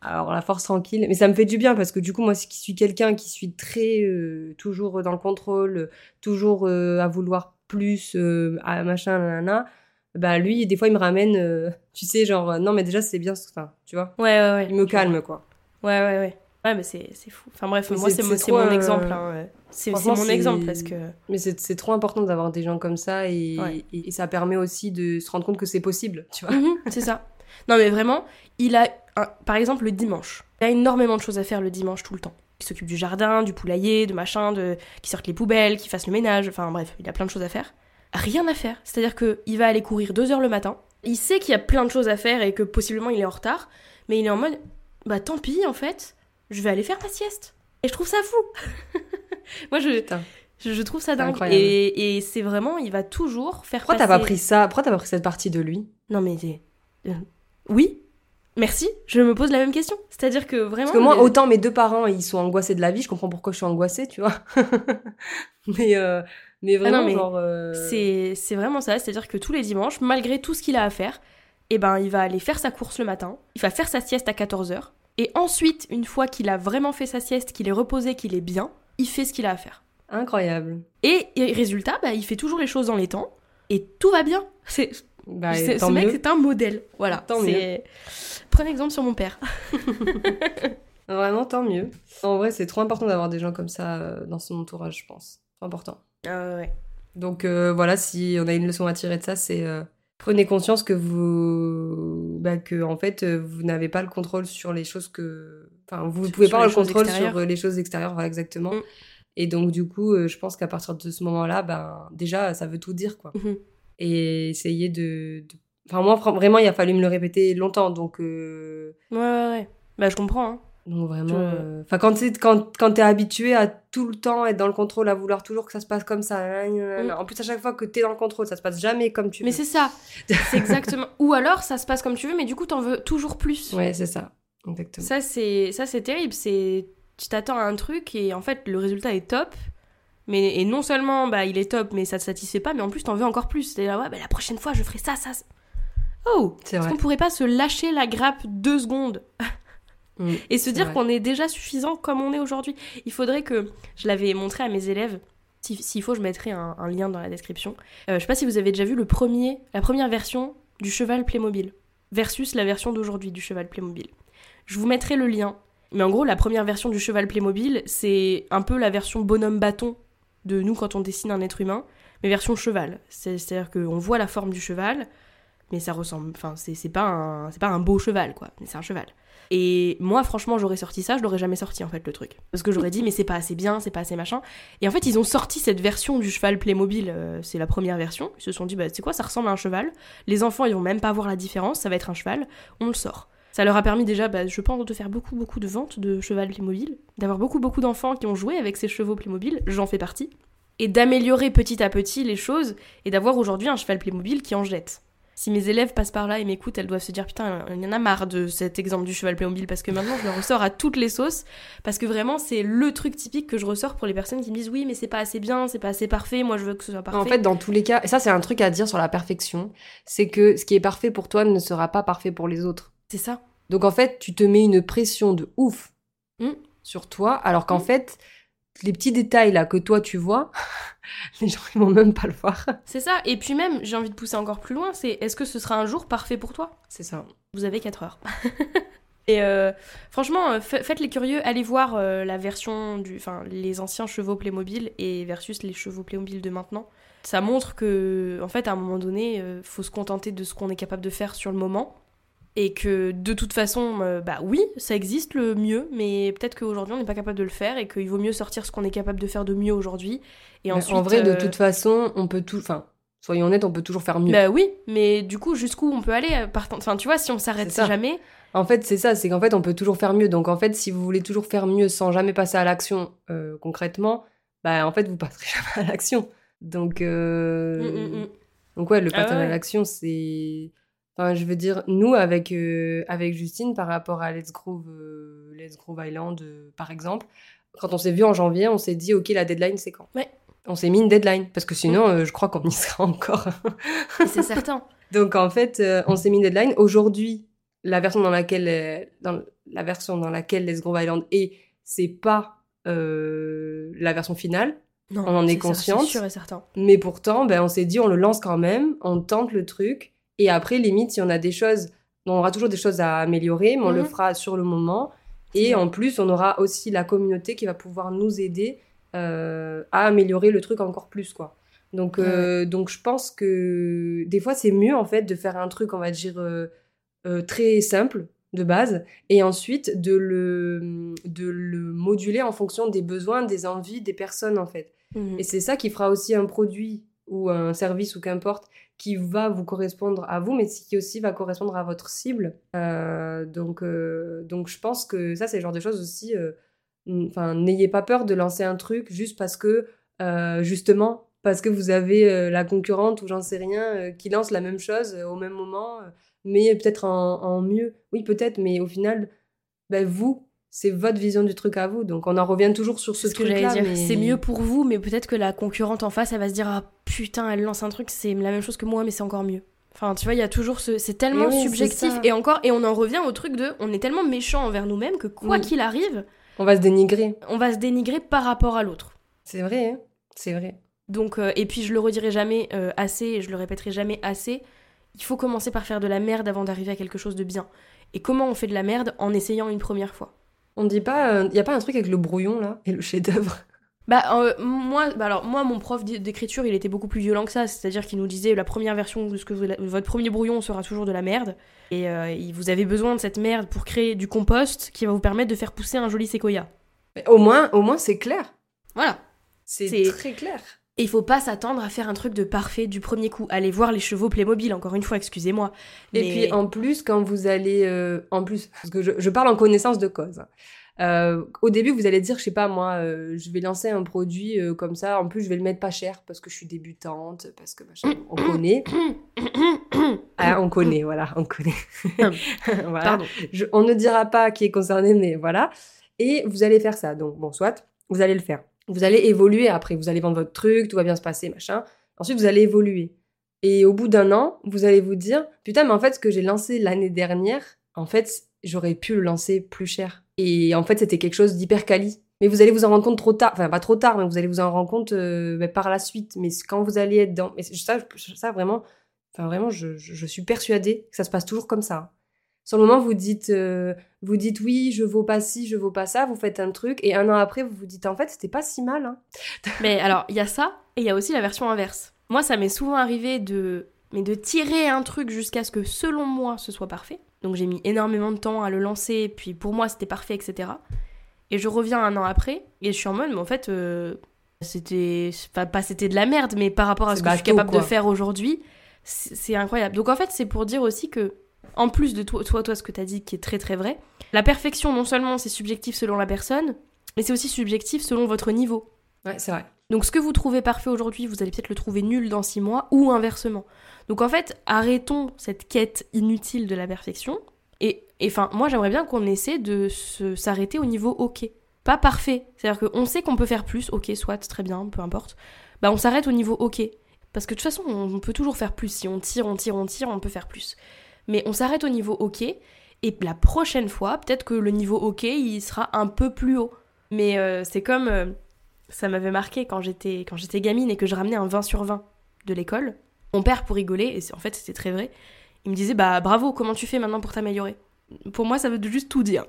Alors la force tranquille, mais ça me fait du bien parce que du coup, moi, qui suis quelqu'un qui suis très euh, toujours dans le contrôle, toujours euh, à vouloir plus, euh, à machin, nanana. Bah lui, des fois, il me ramène, euh, tu sais, genre euh, non, mais déjà c'est bien, enfin, tu vois, Ouais ouais ouais. il me calme quoi. Ouais, ouais, ouais. Ouais, mais c'est fou. Enfin bref, Mais moi, c'est- mon, exemple. hein. C'est mon exemple parce que. Mais c'est trop important d'avoir des gens comme ça et, Ouais. et, et ça permet aussi de se rendre compte que c'est possible, tu vois. Mhm, c'est ça. Non, mais vraiment, il a. un- Par exemple, le dimanche. Il a énormément de choses à faire le dimanche tout le temps. Il s'occupe du jardin, du poulailler, de machin, de... qui sorte les poubelles, qui fasse le ménage. Enfin bref, il a plein de choses à faire. Rien à faire. C'est-à-dire qu'il va aller courir deux heures le matin. Il sait qu'il y a plein de choses à faire et que possiblement il est en retard. Mais il est en mode. Bah tant pis, en fait. Je vais aller faire ma sieste. Et je trouve ça fou. Moi, je, je, je trouve ça dingue. incroyable. Et, et c'est vraiment, il va toujours faire Pourquoi t'as pas pris ça? Pourquoi t'as pas pris cette partie de lui? Non mais euh, oui, merci. Je me pose la même question. C'est-à-dire que vraiment. Parce que moi, autant mes deux parents, ils sont angoissés de la vie, je comprends pourquoi je suis angoissée, tu vois. mais, euh, mais vraiment, Ah non, mais genre... euh, c'est vraiment ça. C'est-à-dire que tous les dimanches, malgré tout ce qu'il a à faire, eh ben il va aller faire sa course le matin. Il va faire sa sieste à 14 h Et ensuite, une fois qu'il a vraiment fait sa sieste, qu'il est reposé, qu'il est bien, il fait ce qu'il a à faire. Incroyable. Et, et résultat, bah, il fait toujours les choses dans les temps. Et tout va bien. C'est Bah, ce mec, mieux. c'est un modèle. Voilà. Tant c'est- Prenez exemple sur mon père. Vraiment, tant mieux. En vrai, c'est trop important d'avoir des gens comme ça euh, dans son entourage, je pense. C'est important. Ah ouais. Donc euh, voilà, si on a une leçon à tirer de ça, c'est euh, prenez conscience que vous, bah, que en fait, vous n'avez pas le contrôle sur les choses que, enfin, vous ne pouvez sur pas avoir le contrôle extérieures. sur les choses extérieures, voilà exactement. Mm. Et donc du coup, euh, je pense qu'à partir de ce moment-là, ben déjà, ça veut tout dire quoi. Mhm. Et essayer de, de- Enfin, moi, vraiment, il a fallu me le répéter longtemps. Donc, euh, Ouais, ouais, ouais. Bah, je comprends. Hein. donc vraiment. Je- euh, Enfin, quand tu quand, quand t'es habitué à tout le temps être dans le contrôle, à vouloir toujours que ça se passe comme ça. nan. En plus, à chaque fois que t'es dans le contrôle, ça se passe jamais comme tu Mm. Mais veux. c'est ça. C'est exactement. Ou alors, ça se passe comme tu veux, mais du coup, t'en veux toujours plus. Ouais, c'est ça. Exactement. Ça, c'est ça c'est terrible. C'est tu t'attends à un truc et en fait, le résultat est top. Mais et non seulement bah il est top, mais ça te satisfait pas, mais en plus t'en veux encore plus. C'est là ouais, bah, la prochaine fois je ferai ça, ça. ça. Oh, est-ce vrai. qu'on pourrait pas se lâcher la grappe deux secondes? Mm. et se dire qu'on est déjà suffisant comme on est aujourd'hui Il faudrait que je l'avais montré à mes élèves. Si- S'il faut, je mettrai un, un lien dans la description. Euh, je sais pas si vous avez déjà vu le premier, la première version du cheval Playmobil versus la version d'aujourd'hui du cheval Playmobil. Je vous mettrai le lien. Mais en gros, la première version du cheval Playmobil, c'est un peu la version bonhomme bâton de nous quand on dessine un être humain, mais version cheval. C'est- C'est-à-dire qu'on voit la forme du cheval, mais ça ressemble. Enfin, c'est pas, un- pas un beau cheval, quoi, mais c'est un cheval. Et moi, franchement, j'aurais sorti ça, je l'aurais jamais sorti en fait le truc. Parce que j'aurais dit, mais c'est pas assez bien, c'est pas assez machin. Et en fait, ils ont sorti cette version du cheval Playmobil, euh, c'est la première version. Ils se sont dit, bah, c'est quoi, ça ressemble à un cheval. Les enfants, ils vont même pas voir la différence, ça va être un cheval, on le sort. Ça leur a permis déjà, bah, je pense, de faire beaucoup, beaucoup de ventes de cheval Playmobil, d'avoir beaucoup, beaucoup d'enfants qui ont joué avec ces chevaux Playmobil, j'en fais partie, et d'améliorer petit à petit les choses, et d'avoir aujourd'hui un cheval Playmobil qui en jette. Si mes élèves passent par là et m'écoutent, elles doivent se dire putain, il y en a marre de cet exemple du cheval Playmobil parce que maintenant je le ressors à toutes les sauces parce que vraiment c'est le truc typique que je ressors pour les personnes qui me disent oui mais c'est pas assez bien, c'est pas assez parfait, moi je veux que ce soit parfait. En fait, dans tous les cas, et ça c'est un truc à dire sur la perfection, c'est que ce qui est parfait pour toi ne sera pas parfait pour les autres. C'est ça. Donc en fait, tu te mets une pression de ouf Mm. sur toi, alors qu'en Mm. fait, les petits détails là que toi tu vois, les gens ils vont même pas le voir. C'est ça. Et puis même, j'ai envie de pousser encore plus loin, c'est est-ce que ce sera un jour parfait pour toi? C'est ça. Vous avez 4 heures. Et euh, franchement, euh, fa- faites les curieux, allez voir euh, la version du, enfin les anciens chevaux Playmobil et versus les chevaux Playmobil de maintenant. Ça montre que, en fait, à un moment donné, euh, faut se contenter de ce qu'on est capable de faire sur le moment. Et que de toute façon, euh, bah oui, ça existe le mieux, mais peut-être qu'aujourd'hui on n'est pas capable de le faire et qu'il vaut mieux sortir ce qu'on est capable de faire de mieux aujourd'hui. Et ensuite, en vrai, de euh, toute façon, on peut tout. Enfin, soyons honnêtes, on peut toujours faire mieux. bah oui, mais du coup, jusqu'où on peut aller euh, partant... Enfin, tu vois, si on s'arrête jamais, En fait, c'est ça, c'est qu'en fait, on peut toujours faire mieux. Donc en fait, si vous voulez toujours faire mieux sans jamais passer à l'action euh, concrètement, bah en fait, vous passerez jamais à l'action. Donc, Mm, mm, mm. donc ouais, le Ah ouais. à l'action, c'est. Enfin, je veux dire, nous, avec, euh, avec Justine, par rapport à Let's Groove, euh, Let's Groove Island, euh, par exemple, quand on s'est vu en janvier, on s'est dit, OK, la deadline, c'est quand? Ouais. On s'est mis une deadline, parce que sinon, je crois qu'on y sera encore. C'est certain. Donc en fait, on s'est mis une deadline. Aujourd'hui, la version dans laquelle dans la version dans laquelle Let's Groove Island est, c'est pas la version finale. Non, On en est c'est ça, consciente. C'est sûr et certain. Mais pourtant, ben, on s'est dit, on le lance quand même, on tente le truc. Et après, limite, si on a des choses, on aura toujours des choses à améliorer, mais on le Mhm. fera sur le moment. Et en plus, on aura aussi la communauté qui va pouvoir nous aider euh, à améliorer le truc encore plus, quoi. Donc, euh, donc je pense que des fois, c'est mieux, en fait, de faire un truc, on va dire, euh, très simple, de base, et ensuite de le, de le moduler en fonction des besoins, des envies des personnes, en fait. Mhm. Et c'est ça qui fera aussi un produit ou un service ou qu'importe qui va vous correspondre à vous, mais qui aussi va correspondre à votre cible. Euh, donc, euh, donc je pense que ça, c'est le genre de choses aussi. euh, Enfin, n'ayez pas peur de lancer un truc juste parce que, justement, parce que vous avez la concurrente ou j'en sais rien qui lance la même chose au même moment, mais peut-être en, en mieux. Oui, peut-être, mais au final, ben, vous, c'est votre vision du truc à vous. Donc on en revient toujours sur ce que j'allais truc-là. dire. mais- C'est mieux pour vous, mais peut-être que la concurrente en face, elle va se dire Ah putain, elle lance un truc, c'est la même chose que moi, mais c'est encore mieux. Enfin, tu vois, il y a toujours ce. C'est tellement oui, subjectif. Et encore, et on en revient au truc de. On est tellement méchant envers nous-mêmes que quoi Mm. qu'il arrive, On va se dénigrer. on va se dénigrer par rapport à l'autre. C'est vrai, hein c'est vrai. Donc, euh, et puis je le redirai jamais euh, assez, et je le répéterai jamais assez, il faut commencer par faire de la merde avant d'arriver à quelque chose de bien. Et comment on fait de la merde En essayant une première fois? On dit pas, il y a pas un truc avec le brouillon là et le chef-d'œuvre? Bah, euh, moi, bah alors, moi, mon prof d'é- d'écriture, il était beaucoup plus violent que ça. C'est-à-dire qu'il nous disait la première version de ce que vous- votre premier brouillon sera toujours de la merde. Et euh, vous avez besoin de cette merde pour créer du compost qui va vous permettre de faire pousser un joli séquoia. Mais au moins, au moins c'est clair. Voilà. C'est- très clair. Et il faut pas s'attendre à faire un truc de parfait du premier coup. Allez voir les chevaux Playmobil, encore une fois, excusez-moi. Et puis en plus, quand vous allez, euh, en plus, parce que je, je parle en connaissance de cause. hein. Euh, au début, vous allez dire, je sais pas moi, euh, je vais lancer un produit euh, comme ça. En plus, je vais le mettre pas cher parce que je suis débutante, parce que machin, on connaît. Ah, on connaît, voilà, on connaît. Voilà. Pardon. Je- on ne dira pas qui est concerné, mais voilà. Et vous allez faire ça. Donc, bon, soit, vous allez le faire. Vous allez évoluer après. Vous allez vendre votre truc, tout va bien se passer, machin. Ensuite, vous allez évoluer. Et au bout d'un an, vous allez vous dire, putain, mais en fait, ce que j'ai lancé l'année dernière, en fait, j'aurais pu le lancer plus cher. Et en fait, c'était quelque chose d'hyper quali. Mais vous allez vous en rendre compte trop tard. Enfin, pas trop tard, mais vous allez vous en rendre compte euh, par la suite. Mais quand vous allez être dans... Mais ça, ça vraiment, enfin, vraiment, je, je- je suis persuadée que ça se passe toujours comme ça. Sur le moment, vous dites, euh, vous dites oui, je vaux pas ci, je vaux pas ça, vous faites un truc, et un an après, vous vous dites en fait, c'était pas si mal. Hein. Mais alors, il y a ça, et il y a aussi la version inverse. Moi, ça m'est souvent arrivé de, mais de tirer un truc jusqu'à ce que, selon moi, ce soit parfait. Donc j'ai mis énormément de temps à le lancer, puis pour moi, c'était parfait, etc. Et je reviens un an après, et je suis en mode, mais en fait, euh, c'était, enfin, pas c'était de la merde, mais par rapport à ce que je suis capable quoi. de faire aujourd'hui, c'est c'est incroyable. Donc en fait, c'est pour dire aussi que, en plus de toi, toi, toi ce que t'as dit, qui est très très vrai, la perfection, non seulement c'est subjectif selon la personne, mais c'est aussi subjectif selon votre niveau. Ouais, c'est vrai. Donc ce que vous trouvez parfait aujourd'hui, vous allez peut-être le trouver nul dans six mois, ou inversement. Donc en fait, arrêtons cette quête inutile de la perfection. Et enfin, moi j'aimerais bien qu'on essaie de s'arrêter au niveau ok. Pas parfait. C'est-à-dire qu'on sait qu'on peut faire plus, ok, soit, très bien, peu importe. Bah on s'arrête au niveau ok. Parce que de toute façon, on peut toujours faire plus. Si on tire, on tire, on tire, on peut faire plus. Mais on s'arrête au niveau ok. Et la prochaine fois, peut-être que le niveau ok, il sera un peu plus haut. Mais euh, c'est comme... euh, ça m'avait marqué quand j'étais quand j'étais gamine et que je ramenais un 20 sur 20 de l'école. Mon père, pour rigoler, et en fait c'était très vrai, il me disait Bah bravo, comment tu fais maintenant pour t'améliorer? Pour moi, ça veut juste tout dire.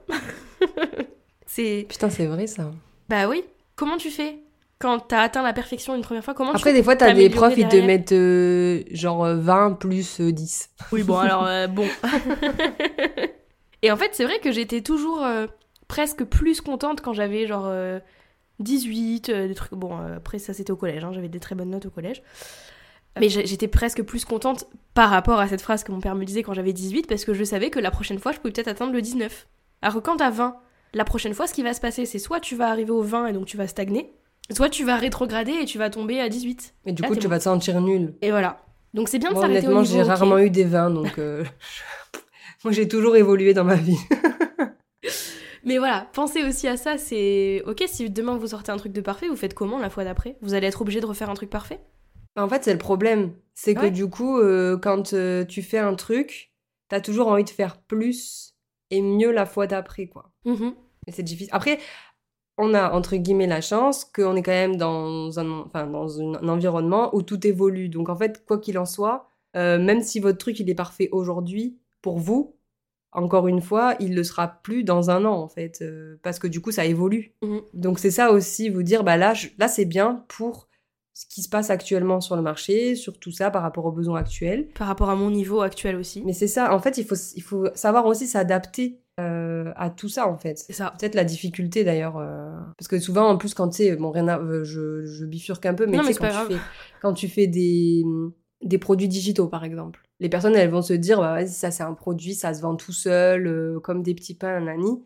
c'est. Putain, c'est vrai ça. Bah oui, comment tu fais? Quand t'as atteint la perfection une première fois, comment Après, tu des fois, t'as des profs, ils te mettent euh, genre euh, 20 plus euh, 10. Oui, bon, alors, euh, bon. et en fait, c'est vrai que j'étais toujours euh, presque plus contente quand j'avais genre euh, 18, euh, des trucs. Bon, euh, après, ça c'était au collège, hein, j'avais des très bonnes notes au collège. Mais j'étais presque plus contente par rapport à cette phrase que mon père me disait quand j'avais 18, parce que je savais que la prochaine fois, je pouvais peut-être atteindre le 19. Alors que quand t'as 20, la prochaine fois, ce qui va se passer, c'est soit tu vas arriver au 20 et donc tu vas stagner, soit tu vas rétrograder et tu vas tomber à 18. Et du Là, coup, tu bon. vas te sentir nul. Et voilà. Donc c'est bien de Moi, s'arrêter au honnêtement, niveau j'ai rarement eu des 20, donc euh, moi, j'ai toujours évolué dans ma vie. Mais voilà, pensez aussi à ça, c'est ok si demain vous sortez un truc de parfait, vous faites comment la fois d'après? Vous allez être obligé de refaire un truc parfait? En fait, c'est le problème. C'est que Ouais. du coup, euh, quand euh, tu fais un truc, t'as toujours envie de faire plus et mieux la fois d'après, quoi. Et c'est difficile. Après, on a entre guillemets la chance qu'on est quand même dans un, enfin, dans une- un environnement où tout évolue. Donc en fait, quoi qu'il en soit, euh, même si votre truc il est parfait aujourd'hui pour vous, encore une fois, il le sera plus dans un an en fait, euh, parce que du coup ça évolue. Mhm. Donc c'est ça aussi, vous dire bah là, je- là c'est bien pour ce qui se passe actuellement sur le marché, sur tout ça par rapport aux besoins actuels. Par rapport à mon niveau actuel aussi. Mais c'est ça, en fait, il faut, il faut savoir aussi s'adapter euh, à tout ça, en fait. C'est ça. Peut-être la difficulté, d'ailleurs. euh, Parce que souvent, en plus, quand tu sais, bon, rien à- euh, je, je bifurque un peu, mais Non, mais quand, tu fais, quand tu fais des, des produits digitaux, par exemple, les personnes, elles vont se dire, bah, vas-y, ça, c'est un produit, ça se vend tout seul, euh, comme des petits pains, nanani.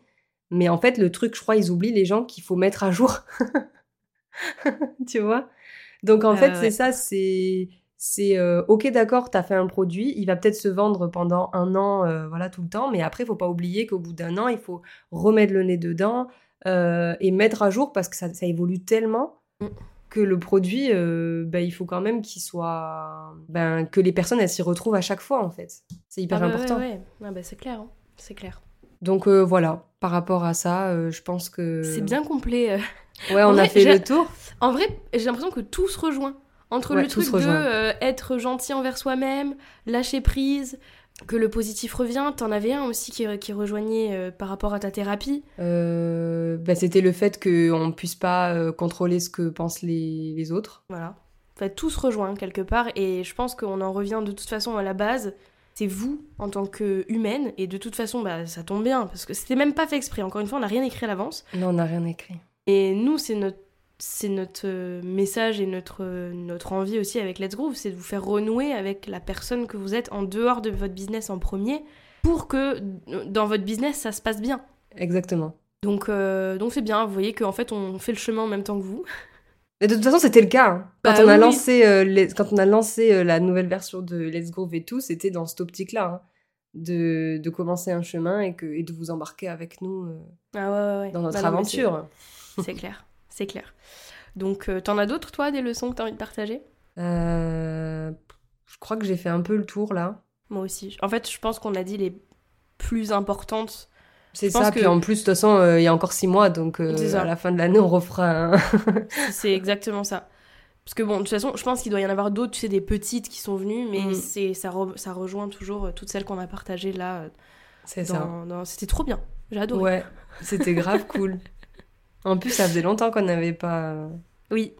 Mais en fait, le truc, je crois, ils oublient les gens qu'il faut mettre à jour. tu vois? Donc, en fait, ouais. c'est ça, c'est c'est euh, ok d'accord t'as fait un produit il va peut-être se vendre pendant un an euh, voilà tout le temps mais après il faut pas oublier qu'au bout d'un an il faut remettre le nez dedans euh, et mettre à jour parce que ça, ça évolue tellement Mm. que le produit ben, il faut quand même qu'il soit ben, que les personnes elles s'y retrouvent à chaque fois en fait c'est hyper Ah bah important Ouais, ouais. Ah bah, c'est clair, hein. c'est clair. donc voilà par rapport à ça je pense que C'est bien complet. ouais on a fait le tour En vrai, j'ai l'impression que tout se rejoint. Entre Ouais, le truc de euh, être gentil envers soi-même, lâcher prise, que le positif revient. T'en avais un aussi qui, qui rejoignait euh, par rapport à ta thérapie. Euh, ben, c'était le fait qu'on ne puisse pas euh, contrôler ce que pensent les, les autres Voilà. En fait, tout se rejoint quelque part et je pense qu'on en revient de toute façon à la base. C'est vous en tant qu'humaine et de toute façon, bah, ça tombe bien parce que c'était même pas fait exprès. Encore une fois, on n'a rien écrit à l'avance. non on n'a rien écrit Et nous, c'est notre, c'est notre message et notre, notre envie aussi avec Let's Groove, c'est de vous faire renouer avec la personne que vous êtes en dehors de votre business en premier pour que dans votre business ça se passe bien. Exactement. Donc euh, donc c'est bien, vous voyez qu'en fait on fait le chemin en même temps que vous. Et de toute façon, c'était le cas. hein. Quand, Bah on a oui. lancé, euh, les- quand on a lancé euh, la nouvelle version de Let's Groove et tout, c'était dans cette optique-là. hein, de, de commencer un chemin et, que, et de vous embarquer avec nous euh, Ah ouais, ouais, ouais. dans notre Bah mais aventure. C'est clair, c'est clair. Donc euh, t'en as d'autres toi, des leçons que t'as envie de partager? Euh, je crois que j'ai fait un peu le tour là. Moi aussi. En fait, je pense qu'on a dit les plus importantes. C'est ça, que- puis en plus, de toute façon, euh, il y a encore six mois, donc à la fin de l'année, on refera un... C'est exactement ça. Parce que bon, de toute façon, je pense qu'il doit y en avoir d'autres, tu sais, des petites qui sont venues, mais Mm. c'est ça, re- ça rejoint toujours toutes celles qu'on a partagées là. C'est ça. dans- C'était trop bien. J'ai adoré. Ouais, c'était grave cool. En plus, ça faisait longtemps qu'on n'avait pas euh, Oui.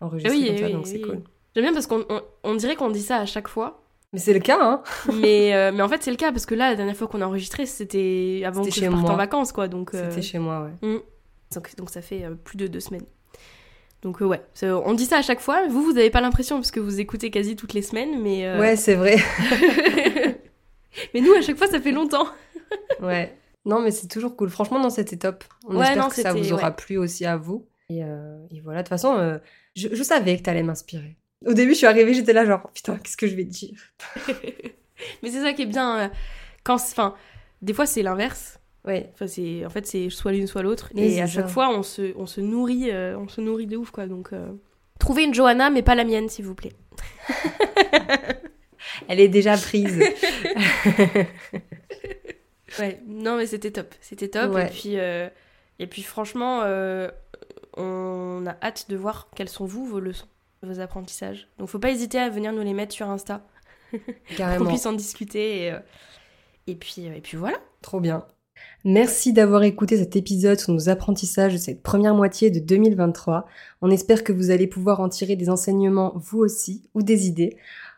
enregistré Oui, comme ça, oui, donc c'est oui. cool. J'aime bien parce qu'on on, on dirait qu'on dit ça à chaque fois. Mais c'est le cas, hein mais, euh, mais en fait, c'est le cas parce que là, la dernière fois qu'on a enregistré, c'était avant que je parte moi. en vacances, quoi. Donc, euh, C'était chez moi, ouais. donc, donc ça fait euh, plus de deux semaines. Donc ouais, on dit ça à chaque fois. Vous, vous n'avez pas l'impression parce que vous écoutez quasi toutes les semaines, mais Ouais, c'est vrai. mais nous à chaque fois ça fait longtemps. Ouais. Non, mais c'est toujours cool. Franchement, non, c'était top. On Ouais, espère non, que ça vous aura ouais. plu aussi à vous. Et, euh, et voilà, de toute façon, euh, je, je savais que t'allais m'inspirer. Au début, je suis arrivée, j'étais là genre, putain, qu'est-ce que je vais dire? Mais c'est ça qui est bien euh, quand, enfin, des fois c'est l'inverse. Ouais, Enfin c'est, en fait c'est soit l'une soit l'autre. Et à chaque fois on se, on se nourrit, euh, on se nourrit de ouf quoi. Donc trouvez une Johanna mais pas la mienne s'il vous plaît. elle est déjà prise. Ouais, non mais c'était top, c'était top. Ouais. Et puis, euh, et puis franchement, euh, on a hâte de voir quelles sont vous vos leçons, vos apprentissages. Donc faut pas hésiter à venir nous les mettre sur Insta, qu'on Carrément. puisse en discuter. Et, euh, et puis, et puis voilà. Trop bien. Merci d'avoir écouté cet épisode sur nos apprentissages de cette première moitié de 2023. On espère que vous allez pouvoir en tirer des enseignements vous aussi ou des idées.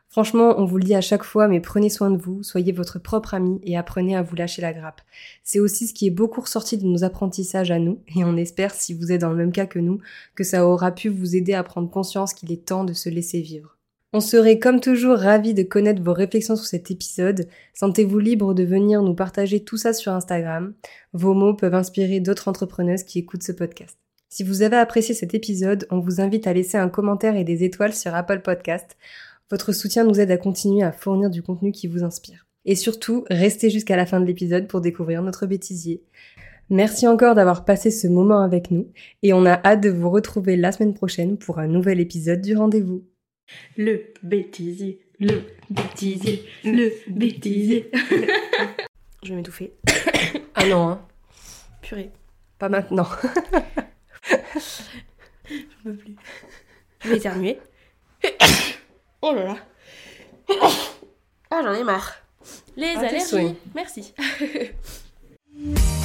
Franchement, on vous le dit à chaque fois, mais prenez soin de vous, soyez votre propre ami et apprenez à vous lâcher la grappe. C'est aussi ce qui est beaucoup ressorti de nos apprentissages à nous, et on espère, si vous êtes dans le même cas que nous, que ça aura pu vous aider à prendre conscience qu'il est temps de se laisser vivre. On serait comme toujours ravis de connaître vos réflexions sur cet épisode. Sentez-vous libre de venir nous partager tout ça sur Instagram. Vos mots peuvent inspirer d'autres entrepreneuses qui écoutent ce podcast. Si vous avez apprécié cet épisode, on vous invite à laisser un commentaire et des étoiles sur Apple Podcast. Votre soutien nous aide à continuer à fournir du contenu qui vous inspire. Et surtout, restez jusqu'à la fin de l'épisode pour découvrir notre bêtisier. Merci encore d'avoir passé ce moment avec nous et on a hâte de vous retrouver la semaine prochaine pour un nouvel épisode du rendez-vous. Le bêtisier, le bêtisier, le bêtisier. Je vais m'étouffer. Ah non, hein, Purée, pas maintenant. je peux plus. Je vais éternuer. Oh là là. Ah, j'en ai marre. Les ah, allergies. Merci.